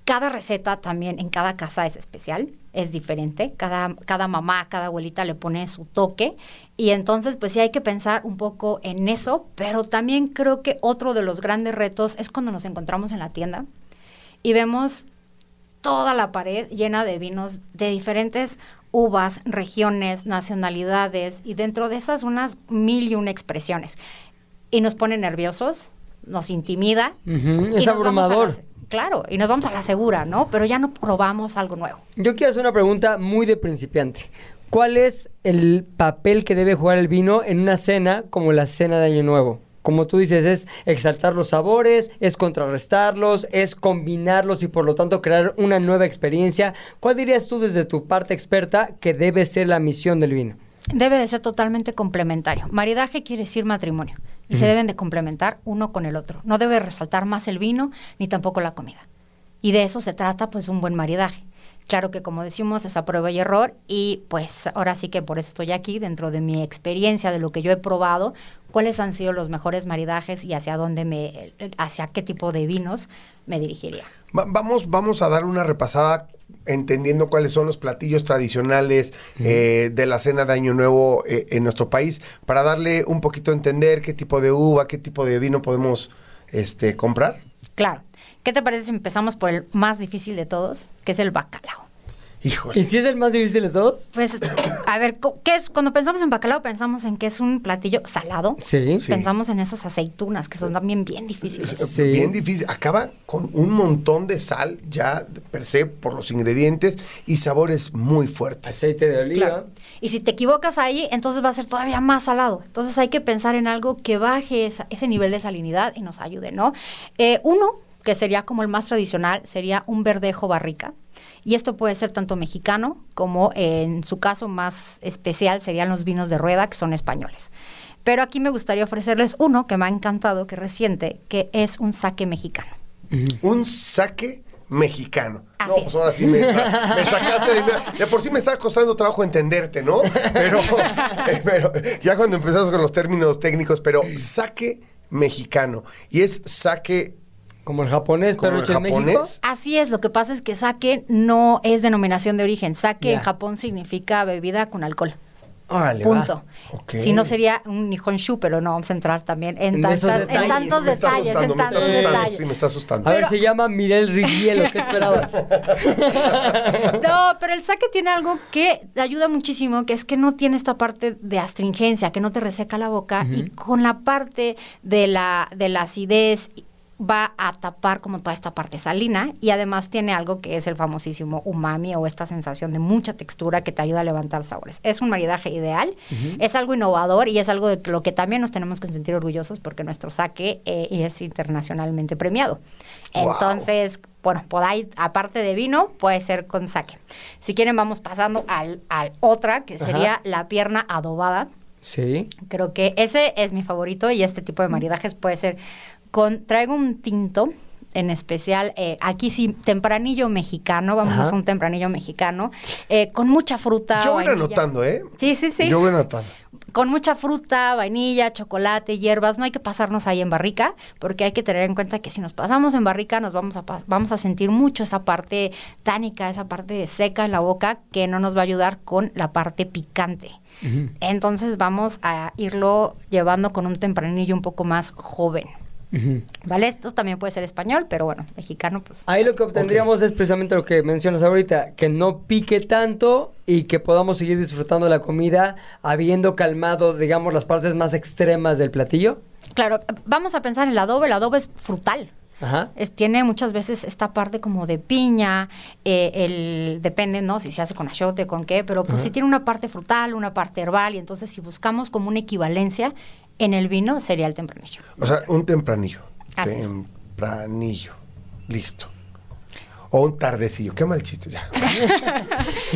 Cada receta también en cada casa es especial, es diferente. Cada, cada mamá, cada abuelita le pone su toque. Y entonces, pues sí hay que pensar un poco en eso, pero también creo que otro de los grandes retos es cuando nos encontramos en la tienda y vemos toda la pared llena de vinos de diferentes uvas, regiones, nacionalidades y dentro de esas unas mil y una expresiones. Y nos pone nerviosos, nos intimida. Es abrumador. Claro, y nos vamos a la segura, ¿no? Pero ya no probamos algo nuevo. Yo quiero hacer una pregunta muy de principiante. ¿Cuál es el papel que debe jugar el vino en una cena como la cena de Año Nuevo? Como tú dices, es exaltar los sabores, es contrarrestarlos, es combinarlos y por lo tanto crear una nueva experiencia. ¿Cuál dirías tú desde tu parte experta que debe ser la misión del vino? Debe de ser totalmente complementario. Maridaje quiere decir matrimonio y se deben de complementar uno con el otro. No debe resaltar más el vino ni tampoco la comida. Y de eso se trata pues un buen maridaje. Claro que como decimos es a prueba y error y pues ahora sí que por eso estoy aquí dentro de mi experiencia de lo que yo he probado, cuáles han sido los mejores maridajes y hacia dónde me hacia qué tipo de vinos me dirigiría. Va- vamos, vamos a dar una repasada entendiendo cuáles son los platillos tradicionales eh, de la cena de Año Nuevo eh, en nuestro país, para darle un poquito a entender qué tipo de uva, qué tipo de vino podemos este, comprar. Claro. ¿Qué te parece si empezamos por el más difícil de todos, que es el bacalao? Híjole. ¿Y si es el más difícil de todos? Pues, a ver, ¿qué es? Cuando pensamos en bacalao, pensamos en que es un platillo salado. Sí. Sí. Pensamos en esas aceitunas, que son también bien difíciles. Sí. Bien difícil. Acaba con un montón de sal ya per se por los ingredientes y sabores muy fuertes. Aceite de oliva. Claro. Y si te equivocas ahí, entonces va a ser todavía más salado. Entonces hay que pensar en algo que baje esa- ese nivel de salinidad y nos ayude, ¿no? Eh, uno, que sería como el más tradicional, sería un verdejo barrica. Y esto puede ser tanto mexicano como en su caso más especial serían los vinos de rueda, que son españoles. Pero aquí me gustaría ofrecerles uno que me ha encantado, que es reciente, que es un saque mexicano. Un saque mexicano. Así no, pues es. ahora sí me, me sacaste de, de por sí me está costando trabajo entenderte, ¿no? Pero, eh, pero ya cuando empezamos con los términos técnicos, pero saque mexicano. Y es saque Como el japonés, pero el hecho en México. Así es, lo que pasa es que sake no es denominación de origen. Sake Ya. en Japón significa bebida con alcohol. Órale, Punto. Si no sería un Nihonshu, pero no vamos a entrar también en, En esos tantas- en detalles. tantos me está detalles, asustando, en me está tantos asustando, detalles. Sí, me está asustando. A ver, Pero- se llama Mirel Rivielo. ¿Qué esperabas? No, pero el sake tiene algo que ayuda muchísimo, que es que no tiene esta parte de astringencia, que no te reseca la boca, y con la parte de la, de la acidez va a tapar como toda esta parte salina y además tiene algo que es el famosísimo umami o esta sensación de mucha textura que te ayuda a levantar sabores. Es un maridaje ideal, es algo innovador y es algo de lo que también nos tenemos que sentir orgullosos porque nuestro sake eh, es internacionalmente premiado. Wow. Entonces, bueno, ahí, aparte de vino, puede ser con sake. Si quieren, vamos pasando al, al otra, que sería la pierna adobada. Sí. Creo que ese es mi favorito y este tipo de maridajes puede ser con, traigo un tinto, en especial, eh, aquí sí, tempranillo mexicano, vamos Ajá. a un tempranillo mexicano, eh, con mucha fruta. Yo voy vainilla. anotando, ¿eh? Sí, sí, sí. Yo voy anotando. Con mucha fruta, vainilla, chocolate, hierbas, no hay que pasarnos ahí en barrica, porque hay que tener en cuenta que si nos pasamos en barrica nos vamos a, vamos a sentir mucho esa parte tánica, esa parte seca en la boca, que no nos va a ayudar con la parte picante. Entonces vamos a irlo llevando con un tempranillo un poco más joven. ¿Vale? Esto también puede ser español, pero bueno, mexicano, pues. Ahí lo que obtendríamos es precisamente lo que mencionas ahorita, que no pique tanto y que podamos seguir disfrutando la comida habiendo calmado, digamos, las partes más extremas del platillo. Claro, vamos a pensar en el adobe. El adobe es frutal. Ajá. Es- tiene muchas veces esta parte como de piña, eh, el depende, ¿no? Si se hace con achote, con qué, pero pues si tiene una parte frutal, una parte herbal, y entonces si buscamos como una equivalencia en el vino, sería el tempranillo. O sea, un tempranillo. Así es. Tempranillo. Listo. O un tardecillo. Qué mal chiste ya.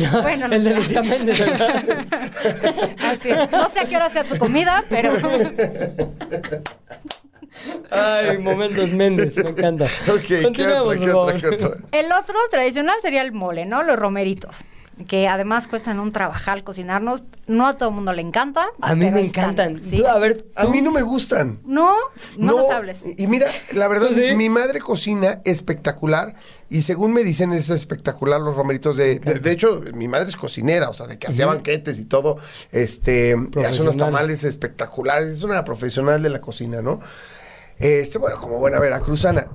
bueno, no El de sé. Lucía Méndez. Así es. No sé a qué hora sea tu comida, pero Ay, momentos Méndez, me encanta. Ok, ¿qué otra? ¿Qué otra? ¿Qué otra? el otro tradicional sería el mole, ¿no? Los romeritos. Que además cuestan un trabajal cocinarnos. No a todo el mundo le encanta. A mí me están. encantan. Sí. A ver, A mí no me gustan. No, no, los hables. Y mira, la verdad, ¿Sí? mi madre cocina espectacular y según me dicen es espectacular los romeritos de, de, de hecho, mi madre es cocinera, o sea, de que hacía banquetes y todo, este, hace unos tamales espectaculares, es una profesional de la cocina, ¿no? Este, bueno, como buena veracruzana.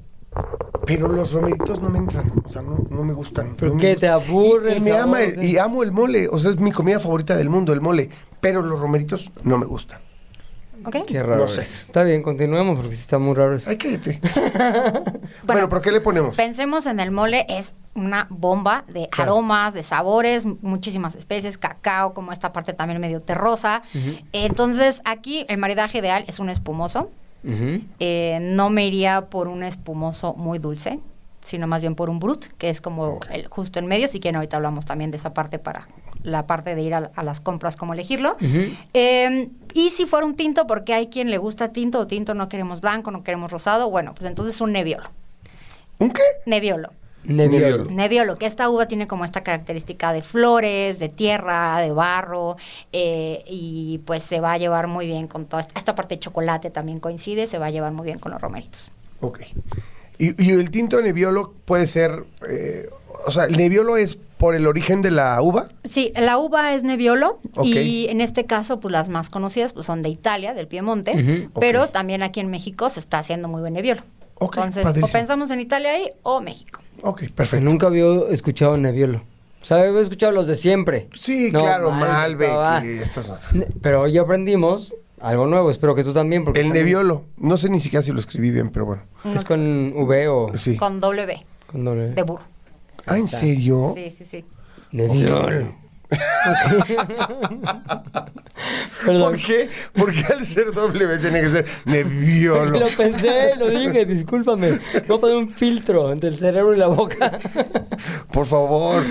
Pero los romeritos no me entran, o sea, no, no me gustan. ¿Por no qué? ¿Te aburre Y, me ama y amo el mole, o sea, es mi comida favorita del mundo, el mole. Pero los romeritos no me gustan. ¿Ok? Qué raro No sé. es. Está bien, continuemos porque sí está muy raro eso. Ay, cállate. bueno, ¿pero qué le ponemos? Pensemos en el mole, es una bomba de Claro. aromas, de sabores, muchísimas especies, cacao, como esta parte también medio terrosa. Entonces, aquí el maridaje ideal es un espumoso. Eh, no me iría por un espumoso muy dulce, sino más bien por un brut, que es como el justo en medio. Si quieren, ahorita hablamos también de esa parte para la parte de ir a, a las compras, cómo elegirlo. Eh, y si fuera un tinto, porque hay quien le gusta tinto o tinto, no queremos blanco, no queremos rosado, bueno, pues entonces un neviolo. ¿Un qué? Neviolo. Nebbiolo. Nebbiolo, que esta uva tiene como esta característica de flores, de tierra, de barro, eh, y pues se va a llevar muy bien con toda esta, esta parte de chocolate también coincide, se va a llevar muy bien con los romeritos. Ok. Y, y el tinto de Nebbiolo puede ser, eh, o sea, el Nebbiolo es por el origen de la uva. Sí, la uva es Nebbiolo y en este caso pues las más conocidas pues son de Italia, del Piemonte, pero también aquí en México se está haciendo muy buen Nebbiolo. Ok, Entonces, padrísimo. o pensamos en Italia ahí o México. Ok, perfecto. Nunca había escuchado Nebbiolo. O sea, he escuchado los de siempre. Sí, No, claro, Malbec, y estas cosas. Pero hoy aprendimos algo nuevo, espero que tú también. Porque El Nebbiolo. No sé ni siquiera si lo escribí bien, pero bueno. Es con V o Sí. Con W, con doble. de burro. Ah, ¿en serio? Sí, sí, sí. Nebbiolo. ¿Por qué? Porque al ser W tiene que ser Nebbiolo. Lo pensé, lo dije, discúlpame. No poner un filtro entre el cerebro y la boca. Por favor.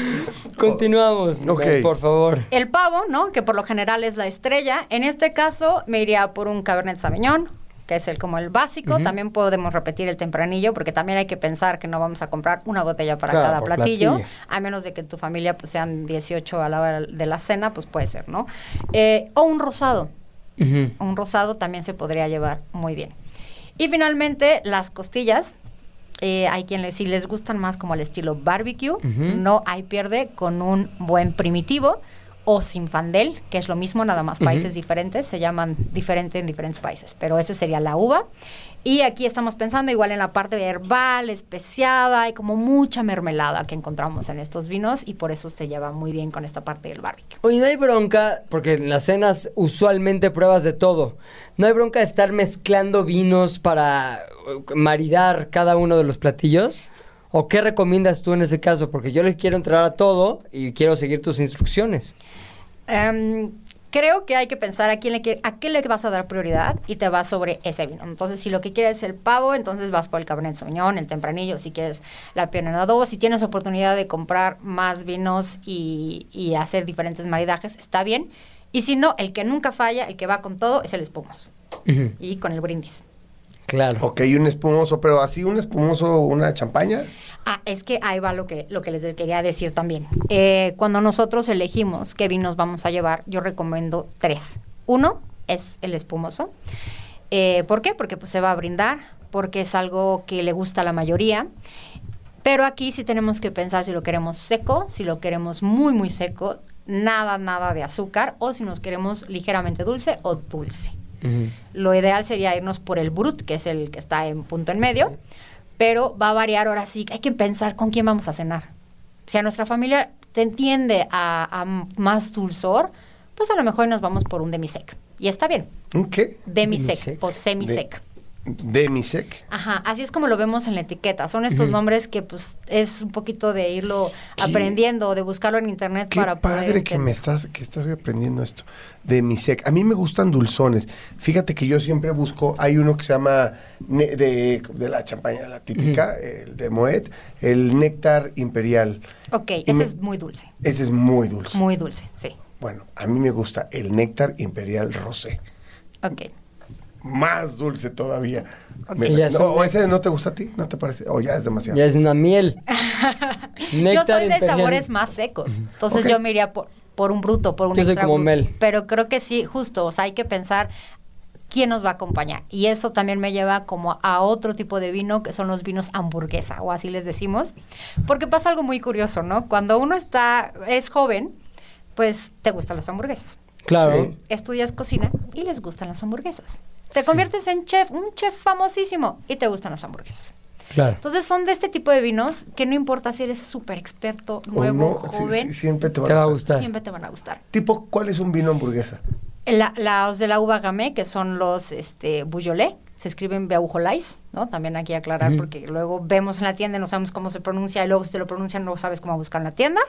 Continuamos, Ok. por favor. El pavo, ¿no? Que por lo general es la estrella. En este caso me iría por un Cabernet Sauvignon, que es el como el básico. También podemos repetir el tempranillo, porque también hay que pensar que no vamos a comprar una botella para Claro, cada platillo, platillo. a menos de que tu familia pues sean 18 a la hora de la cena, pues puede ser, ¿no? Eh, o un rosado. Un rosado también se podría llevar muy bien. Y finalmente, las costillas. Eh, hay quienes si les gustan más como el estilo barbecue, no hay pierde con un buen primitivo o sinfandel, que es lo mismo, nada más países diferentes, se llaman diferente en diferentes países, pero ese sería la uva. Y aquí estamos pensando igual en la parte de herbal, especiada, hay como mucha mermelada que encontramos en estos vinos y por eso se lleva muy bien con esta parte del barbecue. Oye, no hay bronca, porque en las cenas usualmente pruebas de todo. No hay bronca de estar mezclando vinos para eh, maridar cada uno de los platillos. ¿O qué recomiendas tú en ese caso? Porque yo le quiero entrar a todo y quiero seguir tus instrucciones. Em, creo que hay que pensar a quién le quie- a qué le vas a dar prioridad y te vas sobre ese vino. Entonces, si lo que quieres es el pavo, entonces vas por el Cabernet Sauvignon, el Tempranillo, si quieres la Pinot Noir, si tienes oportunidad de comprar más vinos y, y hacer diferentes maridajes, está bien. Y si no, el que nunca falla, el que va con todo, es el espumoso. Y con el brindis. Claro. Ok, un espumoso, pero así un espumoso, una champaña. Ah, es que ahí va lo que, lo que les quería decir también. Eh, cuando nosotros elegimos qué vinos vamos a llevar, yo recomiendo tres. Uno es el espumoso. Eh, ¿Por qué? Porque pues, se va a brindar, porque es algo que le gusta a la mayoría. Pero aquí sí tenemos que pensar si lo queremos seco, si lo queremos muy, muy seco, nada, nada de azúcar, o si nos queremos ligeramente dulce o dulce. Lo ideal sería irnos por el brut, que es el que está en punto en medio, pero va a variar ahora sí. Hay que pensar con quién vamos a cenar. Si a nuestra familia te entiende a, a más dulzor, pues a lo mejor nos vamos por un demisec. Y está bien. ¿Un qué? Demisec, Demisec. o semisec. Demisec. Ajá, así es como lo vemos en la etiqueta. Son estos nombres que pues es un poquito de irlo Qué- aprendiendo, de buscarlo en internet Qué para poder padre que entender. me estás, que estás aprendiendo esto. Demisec. A mí me gustan dulzones. Fíjate que yo siempre busco, hay uno que se llama de, de la champaña, la típica, el de Moet, el néctar imperial. Ok, Y ese me- es muy dulce. Ese es muy dulce. Muy dulce, sí. Bueno, a mí me gusta el néctar imperial rosé. Ok. Más dulce todavía. Me- no, ¿O ese no te gusta a ti? ¿No te parece? O ya es demasiado. Ya es una miel. yo soy de sabores más secos. Entonces yo me iría por, por un bruto, por un Yo soy como. Mel. Pero creo que sí, justo, o sea, hay que pensar quién nos va a acompañar. Y eso también me lleva como a otro tipo de vino, que son los vinos hamburguesa, o así les decimos. Porque pasa algo muy curioso, ¿no? Cuando uno está, es joven, pues te gustan las hamburguesas. Claro. Sí. Estudias cocina y les gustan las hamburguesas. Te conviertes en chef, un chef famosísimo, y te gustan las hamburguesas. Claro. Entonces son de este tipo de vinos que no importa si eres súper experto, O nuevo, no, joven, sí, siempre te va, Te va a gustar. gustar. siempre te van a gustar. Tipo, ¿cuál es un vino hamburguesa? La- los de la uva gamay, que son los este, Beaujolais, se escriben Beaujolais, ¿no? También hay que aclarar porque luego vemos en la tienda y no sabemos cómo se pronuncia y luego si te lo pronuncian no sabes cómo buscar en la tienda.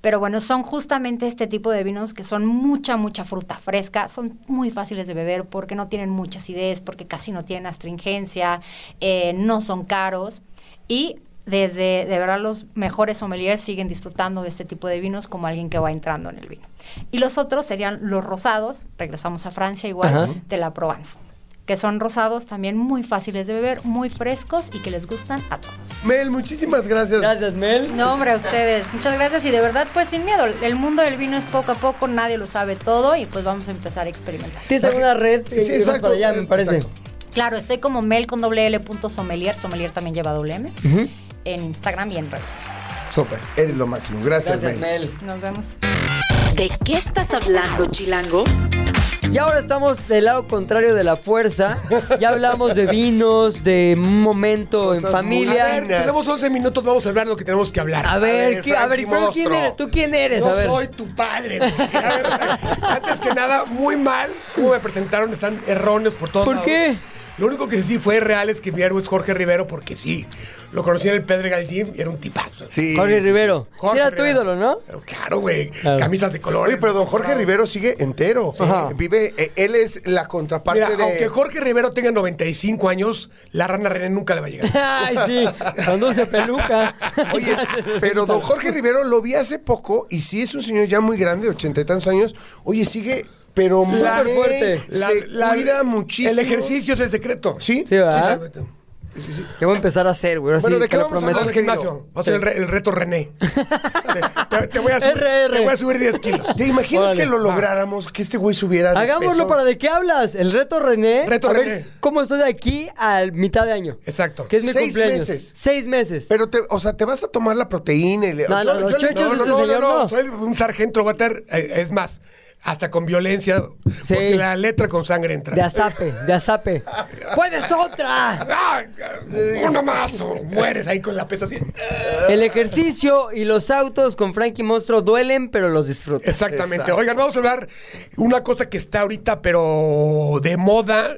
Pero bueno, son justamente este tipo de vinos que son mucha, mucha fruta fresca, son muy fáciles de beber porque no tienen mucha acidez, porque casi no tienen astringencia, eh, no son caros y desde de verdad los mejores sommeliers siguen disfrutando de este tipo de vinos como alguien que va entrando en el vino. Y los otros serían los rosados, regresamos a Francia igual, de la Provence, que son rosados también muy fáciles de beber, muy frescos y que les gustan a todos. Mel, muchísimas gracias. Gracias, Mel. No, hombre, a ustedes. Muchas gracias y de verdad, pues sin miedo. El mundo del vino es poco a poco, nadie lo sabe todo y pues vamos a empezar a experimentar. ¿Tienes alguna red? Sí, Eh, ibas exacto, para allá, eh, me parece. exacto. Claro, estoy como mel con doble L punto sommelier, sommelier también lleva doble M, en Instagram y en redes sociales. Súper, eres lo máximo. Gracias, Gracias, Mel. Mel. Nos vemos. ¿De qué estás hablando, Chilango? Y ahora estamos del lado contrario de la fuerza. Ya hablamos de vinos, de un momento en muy A familia. ver, tenemos 11 minutos, vamos a hablar de lo que tenemos que hablar. A ver, ver, ¿qué- a ver, ¿pero quién eres? ¿Tú quién eres? Yo A ver. soy tu padre. güey. A ver, antes que nada, muy mal cómo me presentaron, están erróneos por todos ¿Por lados. qué? Lo único que sí fue real es que mi héroe es Jorge Rivero, porque sí, lo conocí en el Pedregal Gym y era un tipazo. Sí, Jorge sí, sí. Rivero. Sí Jorge era tu Rivero. ídolo, ¿no? Claro, güey. Claro. Camisas de colores. Oye, pero don Jorge Rivero sigue entero. Ajá. Vive, eh, él es la contraparte Mira, de. aunque Jorge Rivero tenga 95 años, la rana René nunca le va a llegar. Ay, sí. Conduce peluca. Oye, pero don Jorge Rivero lo vi hace poco y sí es un señor ya muy grande, ochenta y tantos años. Oye, sigue, pero bien, fuerte. Se cuida muchísimo. El ejercicio es el secreto. ¿Sí? Sí, ¿verdad? Sí, sí. ¿Qué voy a empezar a hacer, güey? Bueno, sí, ¿de qué lo vamos a querido. gimnasio. Va a ser el, re- el reto René. te, te- voy a subir, RR. te voy a subir 10 kilos. ¿Te imaginas Órale, que lo lográramos? Que este güey subiera. de Hagámoslo peso? para de qué hablas. El reto René. Reto a ver René. cómo estoy de aquí a mitad de año. Exacto. Que es mi Seis cumpleaños. meses. Seis meses. Pero, te, o sea, te vas a tomar la proteína. y le- No, o no, los yo No, no, no, señor no, no. Soy un sargento, va a tener, eh, es más, hasta con violencia. Sí. Porque la letra con sangre entra. De azape, de azape. ¡Puedes otra! Uno más o mueres ahí con la pesa así. El ejercicio y los autos con Frankie Monstruo duelen, pero los disfrutas. Exactamente. Exacto. Oigan, vamos a hablar una cosa que está ahorita, pero de moda.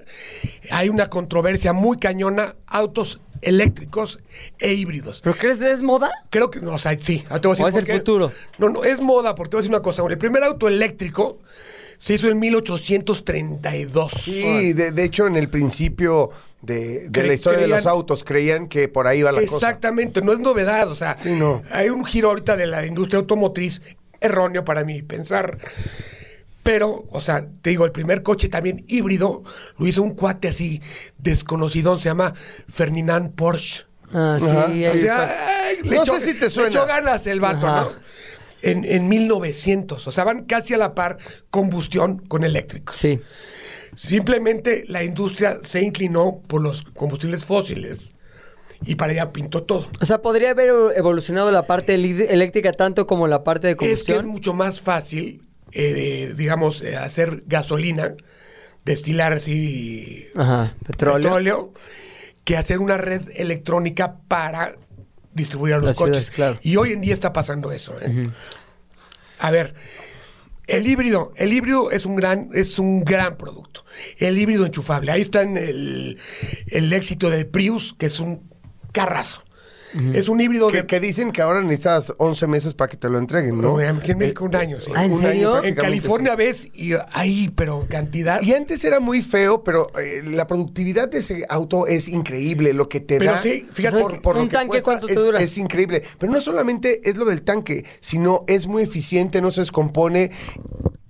Hay una controversia muy cañona, autos eléctricos e híbridos. ¿Pero crees que es moda? Creo que, no, o sea, sí. ahora te voy a decir ¿O es por el qué. futuro? No, no, es moda, porque te voy a decir una cosa. El primer auto eléctrico se hizo en 1832. Sí, de, de hecho, en el principio de, la historia de los autos, creían que por ahí iba la cosa. Exactamente, no es novedad. O sea, Sí, no. hay un giro ahorita de la industria automotriz erróneo para mí pensar. Pero, o sea, te digo, el primer coche también híbrido lo hizo un cuate así desconocido, se llama Ferdinand Porsche. Ah, sí. O sea, le No echó- sé si te suena. Le echó ganas el vato, Ajá. ¿no? En, en 1900, o sea, van casi a la par combustión con eléctricos. Sí. Simplemente la industria se inclinó por los combustibles fósiles y para allá pintó todo. O sea, podría haber evolucionado la parte eléctrica tanto como la parte de Es que es combustión. mucho más fácil, eh, digamos, eh, hacer gasolina, destilar así Ajá, petróleo. petróleo, que hacer una red electrónica para distribuir a los Las coches. ciudades, claro. Y hoy en día está pasando eso. ¿eh? A ver, el híbrido, el híbrido es un gran, es un gran producto. El híbrido enchufable. Ahí está en el, el éxito del Prius, que es un carrazo. Es un híbrido Que, de que dicen que ahora necesitas 11 meses para que te lo entreguen, ¿no? No, aquí en México un año, sí. Ah, ¿en Un año? En California sí. ves y ahí, pero cantidad. Y antes era muy feo, pero eh, la productividad de ese auto es increíble. Lo que te Pero da sí, fíjate por, por lo ¿Un que tanque cuesta cuánto te es, dura? es increíble. Pero no solamente es lo del tanque, sino es muy eficiente, no se descompone.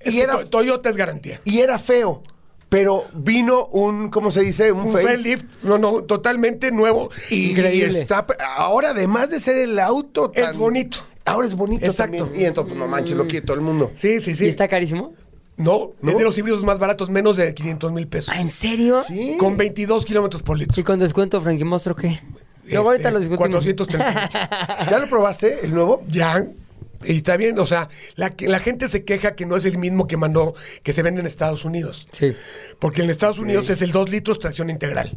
Es Y que era, To- Toyota es garantía. y era feo. Pero vino un, ¿cómo se dice? Un, Un face. facelift, no, no, totalmente nuevo. Y, Increíble. y está, ahora, además de ser el auto Es bonito. Ahora es bonito Exacto. también. Y entonces, pues, no manches, lo quiere todo el mundo. Sí, sí, sí. ¿Y está carísimo? No, ¿No? es de los híbridos más baratos, menos de 500 mil pesos. Ah, ¿en serio? Sí. Con 22 kilómetros por litro. ¿Y con descuento, Frankie Monstruo, qué? Luego ahorita Este, lo discutimos. 438. ¿Ya lo probaste, el nuevo? ya. Y está bien, o sea, la, gente se queja que no es el mismo que mandó, que se vende en Estados Unidos. Sí. Porque en Estados Unidos es el 2 litros tracción integral.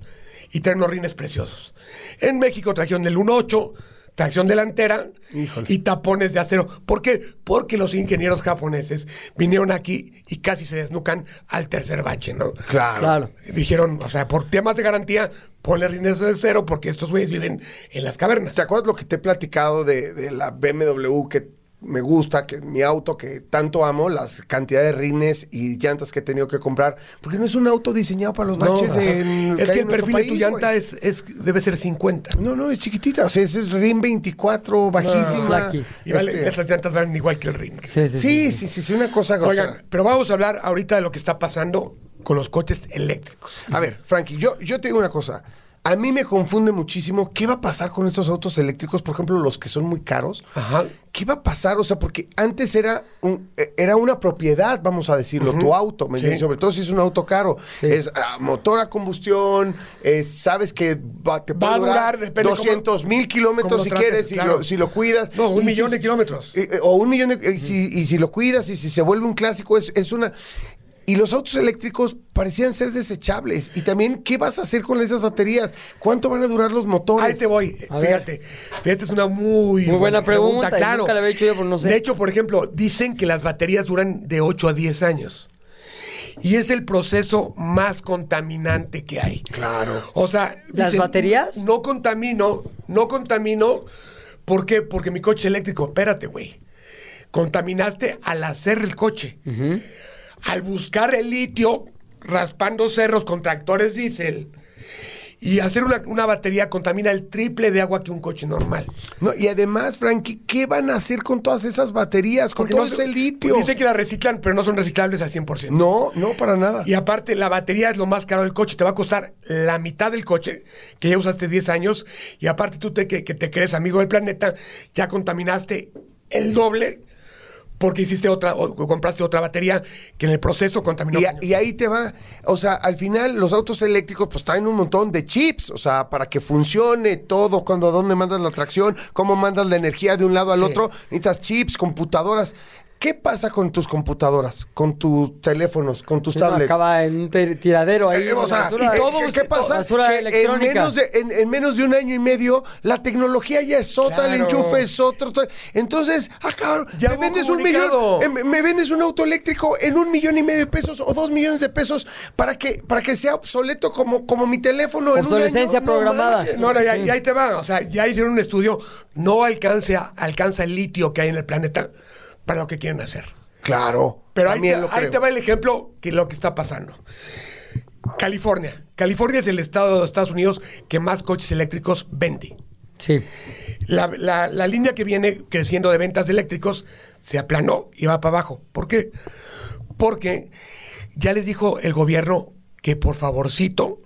Y traen unos rines preciosos. En México trajeron el 1.8, tracción delantera Híjole. y tapones de acero. ¿Por qué? Porque los ingenieros japoneses vinieron aquí y casi se desnucan al tercer bache, ¿no? Claro. Claro. Dijeron, o sea, por temas de garantía, ponle rines de acero porque estos güeyes viven en las cavernas. ¿Te acuerdas lo que te he platicado de, de la BMW que me gusta, que mi auto que tanto amo, las cantidades de rines y llantas que he tenido que comprar? Porque no es un auto diseñado para los No, baches en- es que el perfil de tu llanta es, es, debe ser 50. No, no, es chiquitita. O sea, ese es RIN 24, bajísima. Flaky. Y vale, Este, esas llantas valen igual que el ring. Sí, sí, sí. sí, sí, sí, sí, una cosa grosera. Oigan, pero vamos a hablar ahorita de lo que está pasando con los coches eléctricos. A ver, Frankie, yo, yo te digo una cosa. A mí me confunde muchísimo qué va a pasar con estos autos eléctricos, por ejemplo, los que son muy caros. Ajá. ¿Qué va a pasar? O sea, porque antes era un, eh, era una propiedad, vamos a decirlo, tu auto, ¿me Sí. entiendes? Sobre todo si es un auto caro. Sí. Es ah, motor a combustión, es- sabes que va, te Va a durar, durar, depende cómo- 200 mil kilómetros si trates, quieres, si, lo, si lo cuidas. No, un Y millón si- de kilómetros. eh, o un millón de... y si, y si lo cuidas y si se vuelve un clásico, es, es una... y los autos eléctricos parecían ser desechables. Y también, ¿qué vas a hacer con esas baterías? ¿Cuánto van a durar los motores? Ahí te voy. A ver. Fíjate. Fíjate, es una muy, Muy buena pregunta, claro. nunca la había hecho yo, pero no sé. De hecho, por ejemplo, dicen que las baterías duran de 8 a 10 años. Y es el proceso más contaminante que hay. Claro. O sea, ¿Las baterías? No contamino, no contamino. ¿Por qué? Porque mi coche eléctrico, espérate, güey. Contaminaste al hacer el coche. Al buscar el litio, raspando cerros con tractores diésel. Y hacer una, una batería contamina el triple de agua que un coche normal. No, y además, Frankie, ¿qué van a hacer con todas esas baterías? Con Porque todo no ese se- litio. Dice que la reciclan, pero no son reciclables al 100%. No, no, para nada. Y aparte, la batería es lo más caro del coche. Te va a costar la mitad del coche, que ya usaste 10 años. Y aparte, tú te, que, que te crees amigo del planeta, ya contaminaste el doble porque hiciste otra, o compraste otra batería que en el proceso contaminó. Y, ahí te va. O sea, al final los autos eléctricos pues traen un montón de chips. O sea, para que funcione todo, cuando a dónde mandas la tracción, cómo mandas la energía de un lado al Sí. otro, necesitas chips, computadoras. ¿Qué pasa con tus computadoras, con tus teléfonos, con tus tablets? acaba en un tiradero ahí. Eh, o sea, basura- y todo, ¿qué pasa? basura Que en electrónica. menos, de, en, en menos de un año y medio, la tecnología ya es otra, el enchufe es otro. to- Entonces, ah, cabrón, Ya me vendes un millón, eh, me- vendes un auto eléctrico en un millón y medio de pesos o dos millones de pesos para que, para que sea obsoleto como, como mi teléfono en un año. Obsolescencia No programada. No, no, ya, y ahí te va. O sea, ya hicieron un estudio. No alcanza, alcanza el litio que hay en el planeta para lo que quieren hacer. Claro, Pero ahí te, lo ahí creo. te va el ejemplo que lo que está pasando. California. California es el estado de Estados Unidos que más coches eléctricos vende. Sí. La, la- la línea que viene creciendo de ventas de eléctricos se aplanó y va para abajo. ¿Por qué? Porque ya les dijo el gobierno que por favorcito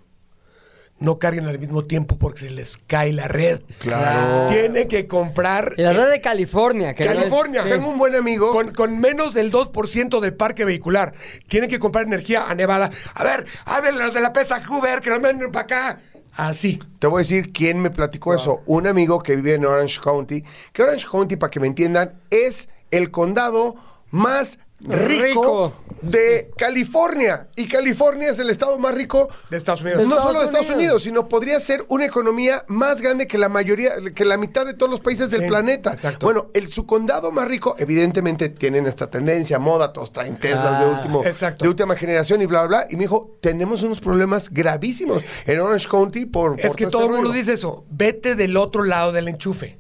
no carguen al mismo tiempo porque se les cae la red. Claro. Tiene que comprar Y la red de California. Que no es- California. sí. Tengo un buen amigo. con, con menos del 2% del parque vehicular. Tienen que comprar energía a Nevada. A ver, háblenle a los de la pesa Hoover, que nos manden para acá. Así. Te voy a decir quién me platicó eso. Un amigo que vive en Orange County. Que Orange County, para que me entiendan, es el condado más rico, Rico. de California. Y California es el estado más rico De Estados Unidos. No De solo de Estados Unidos, sino podría ser una economía más grande que la mayoría, que la mitad de todos los países del Sí, planeta. exacto. Bueno, el su condado más rico, evidentemente tienen esta tendencia, moda, todos traen Teslas de Ah, último, exacto. de última generación y bla bla bla. Y me dijo, tenemos unos problemas gravísimos en Orange County por, Es por que todo todo el este mundo dice eso. Vete del otro lado del enchufe.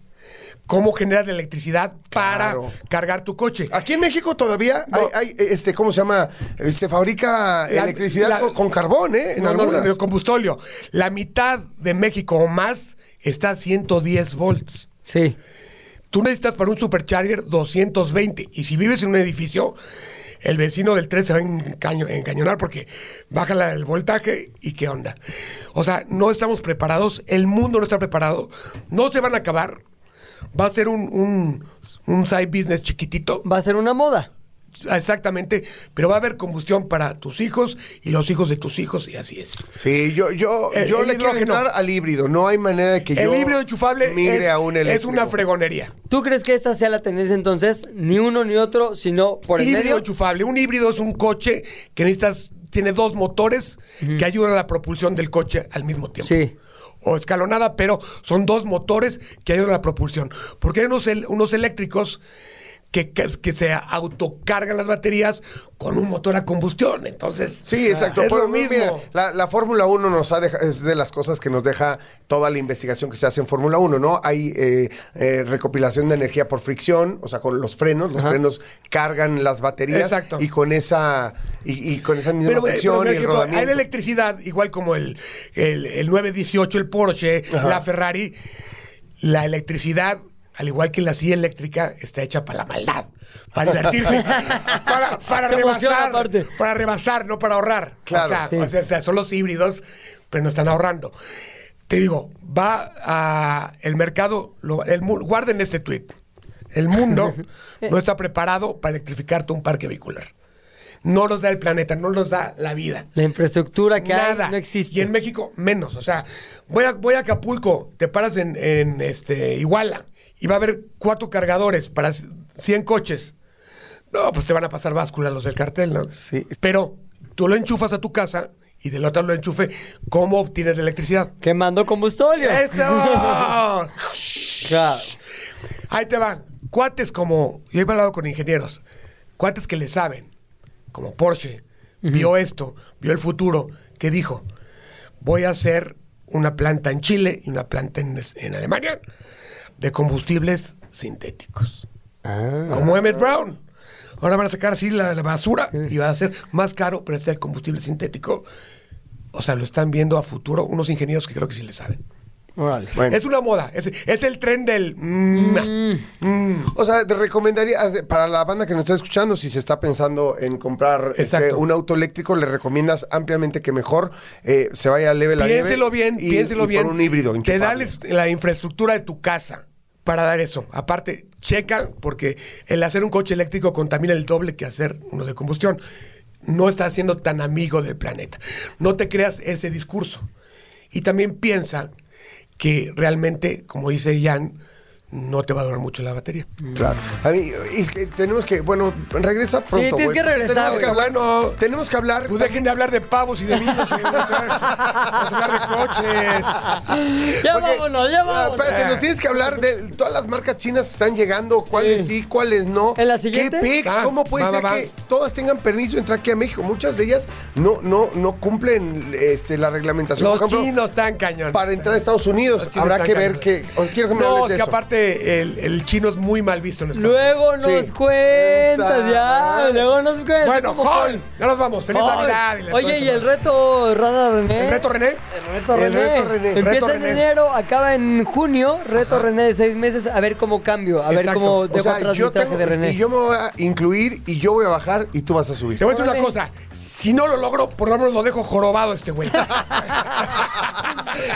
¿Cómo generas la electricidad para Claro. cargar tu coche? Aquí en México todavía No. hay, hay, este, ¿cómo se llama? Se fabrica La- electricidad la- con, con carbón, ¿eh? En No, algunas. no, combustóleo. La mitad de México o más está a 110 volts. Sí. Tú necesitas para un supercharger 220. Y si vives en un edificio, el vecino del 3 se va a encaño- encañonar porque baja el voltaje y qué onda. O sea, no estamos preparados. El mundo no está preparado. No se van a acabar. Va a ser un, un, un side business chiquitito. Va a ser una moda. Exactamente. Pero va a haber combustión para tus hijos y los hijos de tus hijos y así es. Sí, yo, yo, El- yo el le quiero hidrógeno. entrar al híbrido. No hay manera de que El yo híbrido enchufable migre es, a un es eléctrico. una fregonería. ¿Tú crees que esta sea la tendencia entonces? Ni uno ni otro, sino por el híbrido medio. enchufable. Un híbrido es un coche que necesitas, tiene dos motores que ayudan a la propulsión del coche al mismo tiempo. Sí. O escalonada, pero son dos motores que ayudan a la propulsión. Porque hay unos, unos eléctricos que, que, se autocargan las baterías con un motor a combustión. Entonces, Sí, exacto. Es Pero, lo mismo. mira, la, la Fórmula 1 nos ha deja- es de las cosas que nos deja toda la investigación que se hace en Fórmula 1, ¿no? Hay eh, eh, recopilación de energía por fricción, o sea, con los frenos. Los frenos cargan las baterías. Exacto. Y con esa, y, y con esa misma Pero, eh, fricción pero, y el hay rodamiento. la electricidad, igual como el, el, el 918, el Porsche, Ajá. la Ferrari. La electricidad, al igual que la silla eléctrica, está hecha para la maldad. Para divertirse. para para rebasar. Para rebasar, no para ahorrar. Claro. O sea, Sí. o sea, o sea, son los híbridos, pero no están ahorrando. Te digo, va a el mercado, lo- el mu- guarden este tweet. El mundo no está preparado para electrificar todo un parque vehicular. No nos da el planeta, no nos da la vida. La infraestructura que Nada. hay no existe. Y en México, menos. O sea, voy a, voy a Acapulco, te paras en, en, este, Iguala y va a haber cuatro cargadores para 100 coches. No, pues te van a pasar báscula los del cartel, ¿no? Sí. Pero tú lo enchufas a tu casa y del otro lo enchufe, ¿cómo obtienes la electricidad? Quemando combustóleo. ¡Eso! Claro. Ahí te van. Cuates como. Yo he hablado con ingenieros. Cuates que le saben. Como Porsche. Vio esto. Vio el futuro. ¿Qué dijo? Voy a hacer una planta en Chile y una planta en, en Alemania de combustibles sintéticos. Como Emmett Brown. Ahora van a sacar así la, la basura y va a ser más caro, pero este combustible sintético. O sea, lo están viendo a futuro unos ingenieros que creo que sí le saben. Bueno. Es una moda. Es, es el tren del. mm, mm. O sea, te recomendaría, para la banda que nos está escuchando, si se está pensando en comprar este, un auto eléctrico, le recomiendas ampliamente que mejor eh, se vaya a leve la Piénselo bien, y, piénselo y bien. por un híbrido. Te da la infraestructura de tu casa para dar eso. Aparte, checa, porque el hacer un coche eléctrico contamina el doble que hacer uno de combustión. No estás siendo tan amigo del planeta. No te creas ese discurso. Y también piensa que realmente, como dice Jan, no te va a durar mucho la batería. Claro. A mí, es que tenemos que, bueno, regresa pronto. tienes güey. que regresar, Tenemos que hablar, tenemos que hablar. Pues dejen de hablar de pavos y de vinos. y vamos a hablar de coches. Ya Porque- vámonos, ya Ah, vámonos. espérate, nos tienes que hablar de todas las marcas chinas que están llegando, cuáles sí, cuáles no. ¿En la siguiente? ¿Qué? Ah, ¿Cómo puede va, ser va, va. que todas tengan permiso de entrar aquí a México? Muchas de ellas no, no, no cumplen este, la reglamentación. Los Por ejemplo, chinos están cañón. para entrar a Estados Unidos habrá que ver que. quiero que me No, es que eso. El, el chino es muy mal visto en Estados Luego nos Sí. cuentas, ya. Luego nos cuentas. Bueno, ¿Cómo Joel, fue? ya nos vamos. Feliz Ay, Navidad. y Oye. ¿y el reto Rada René? ¿El reto René? El reto El René. reto René. Empieza Reto en René. enero, acaba en junio. Reto René de seis meses. A ver cómo cambio. A ver cómo dejo O sea, atrás yo mi traje tengo, de René. y yo me voy a incluir y yo voy a bajar y tú vas a subir. Te voy a decir una cosa. Si no lo logro, por lo menos lo dejo jorobado este güey.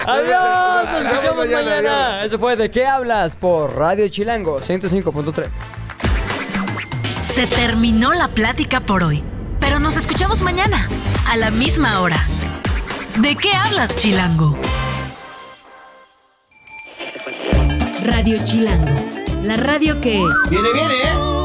Adiós, nos vemos mañana. mañana, Eso fue ¿De qué hablas? Por Radio Chilango 105.3. Se terminó la plática por hoy, pero nos escuchamos mañana, a la misma hora. ¿De qué hablas, Chilango? Radio Chilango, la radio que... Viene, viene, ¿eh?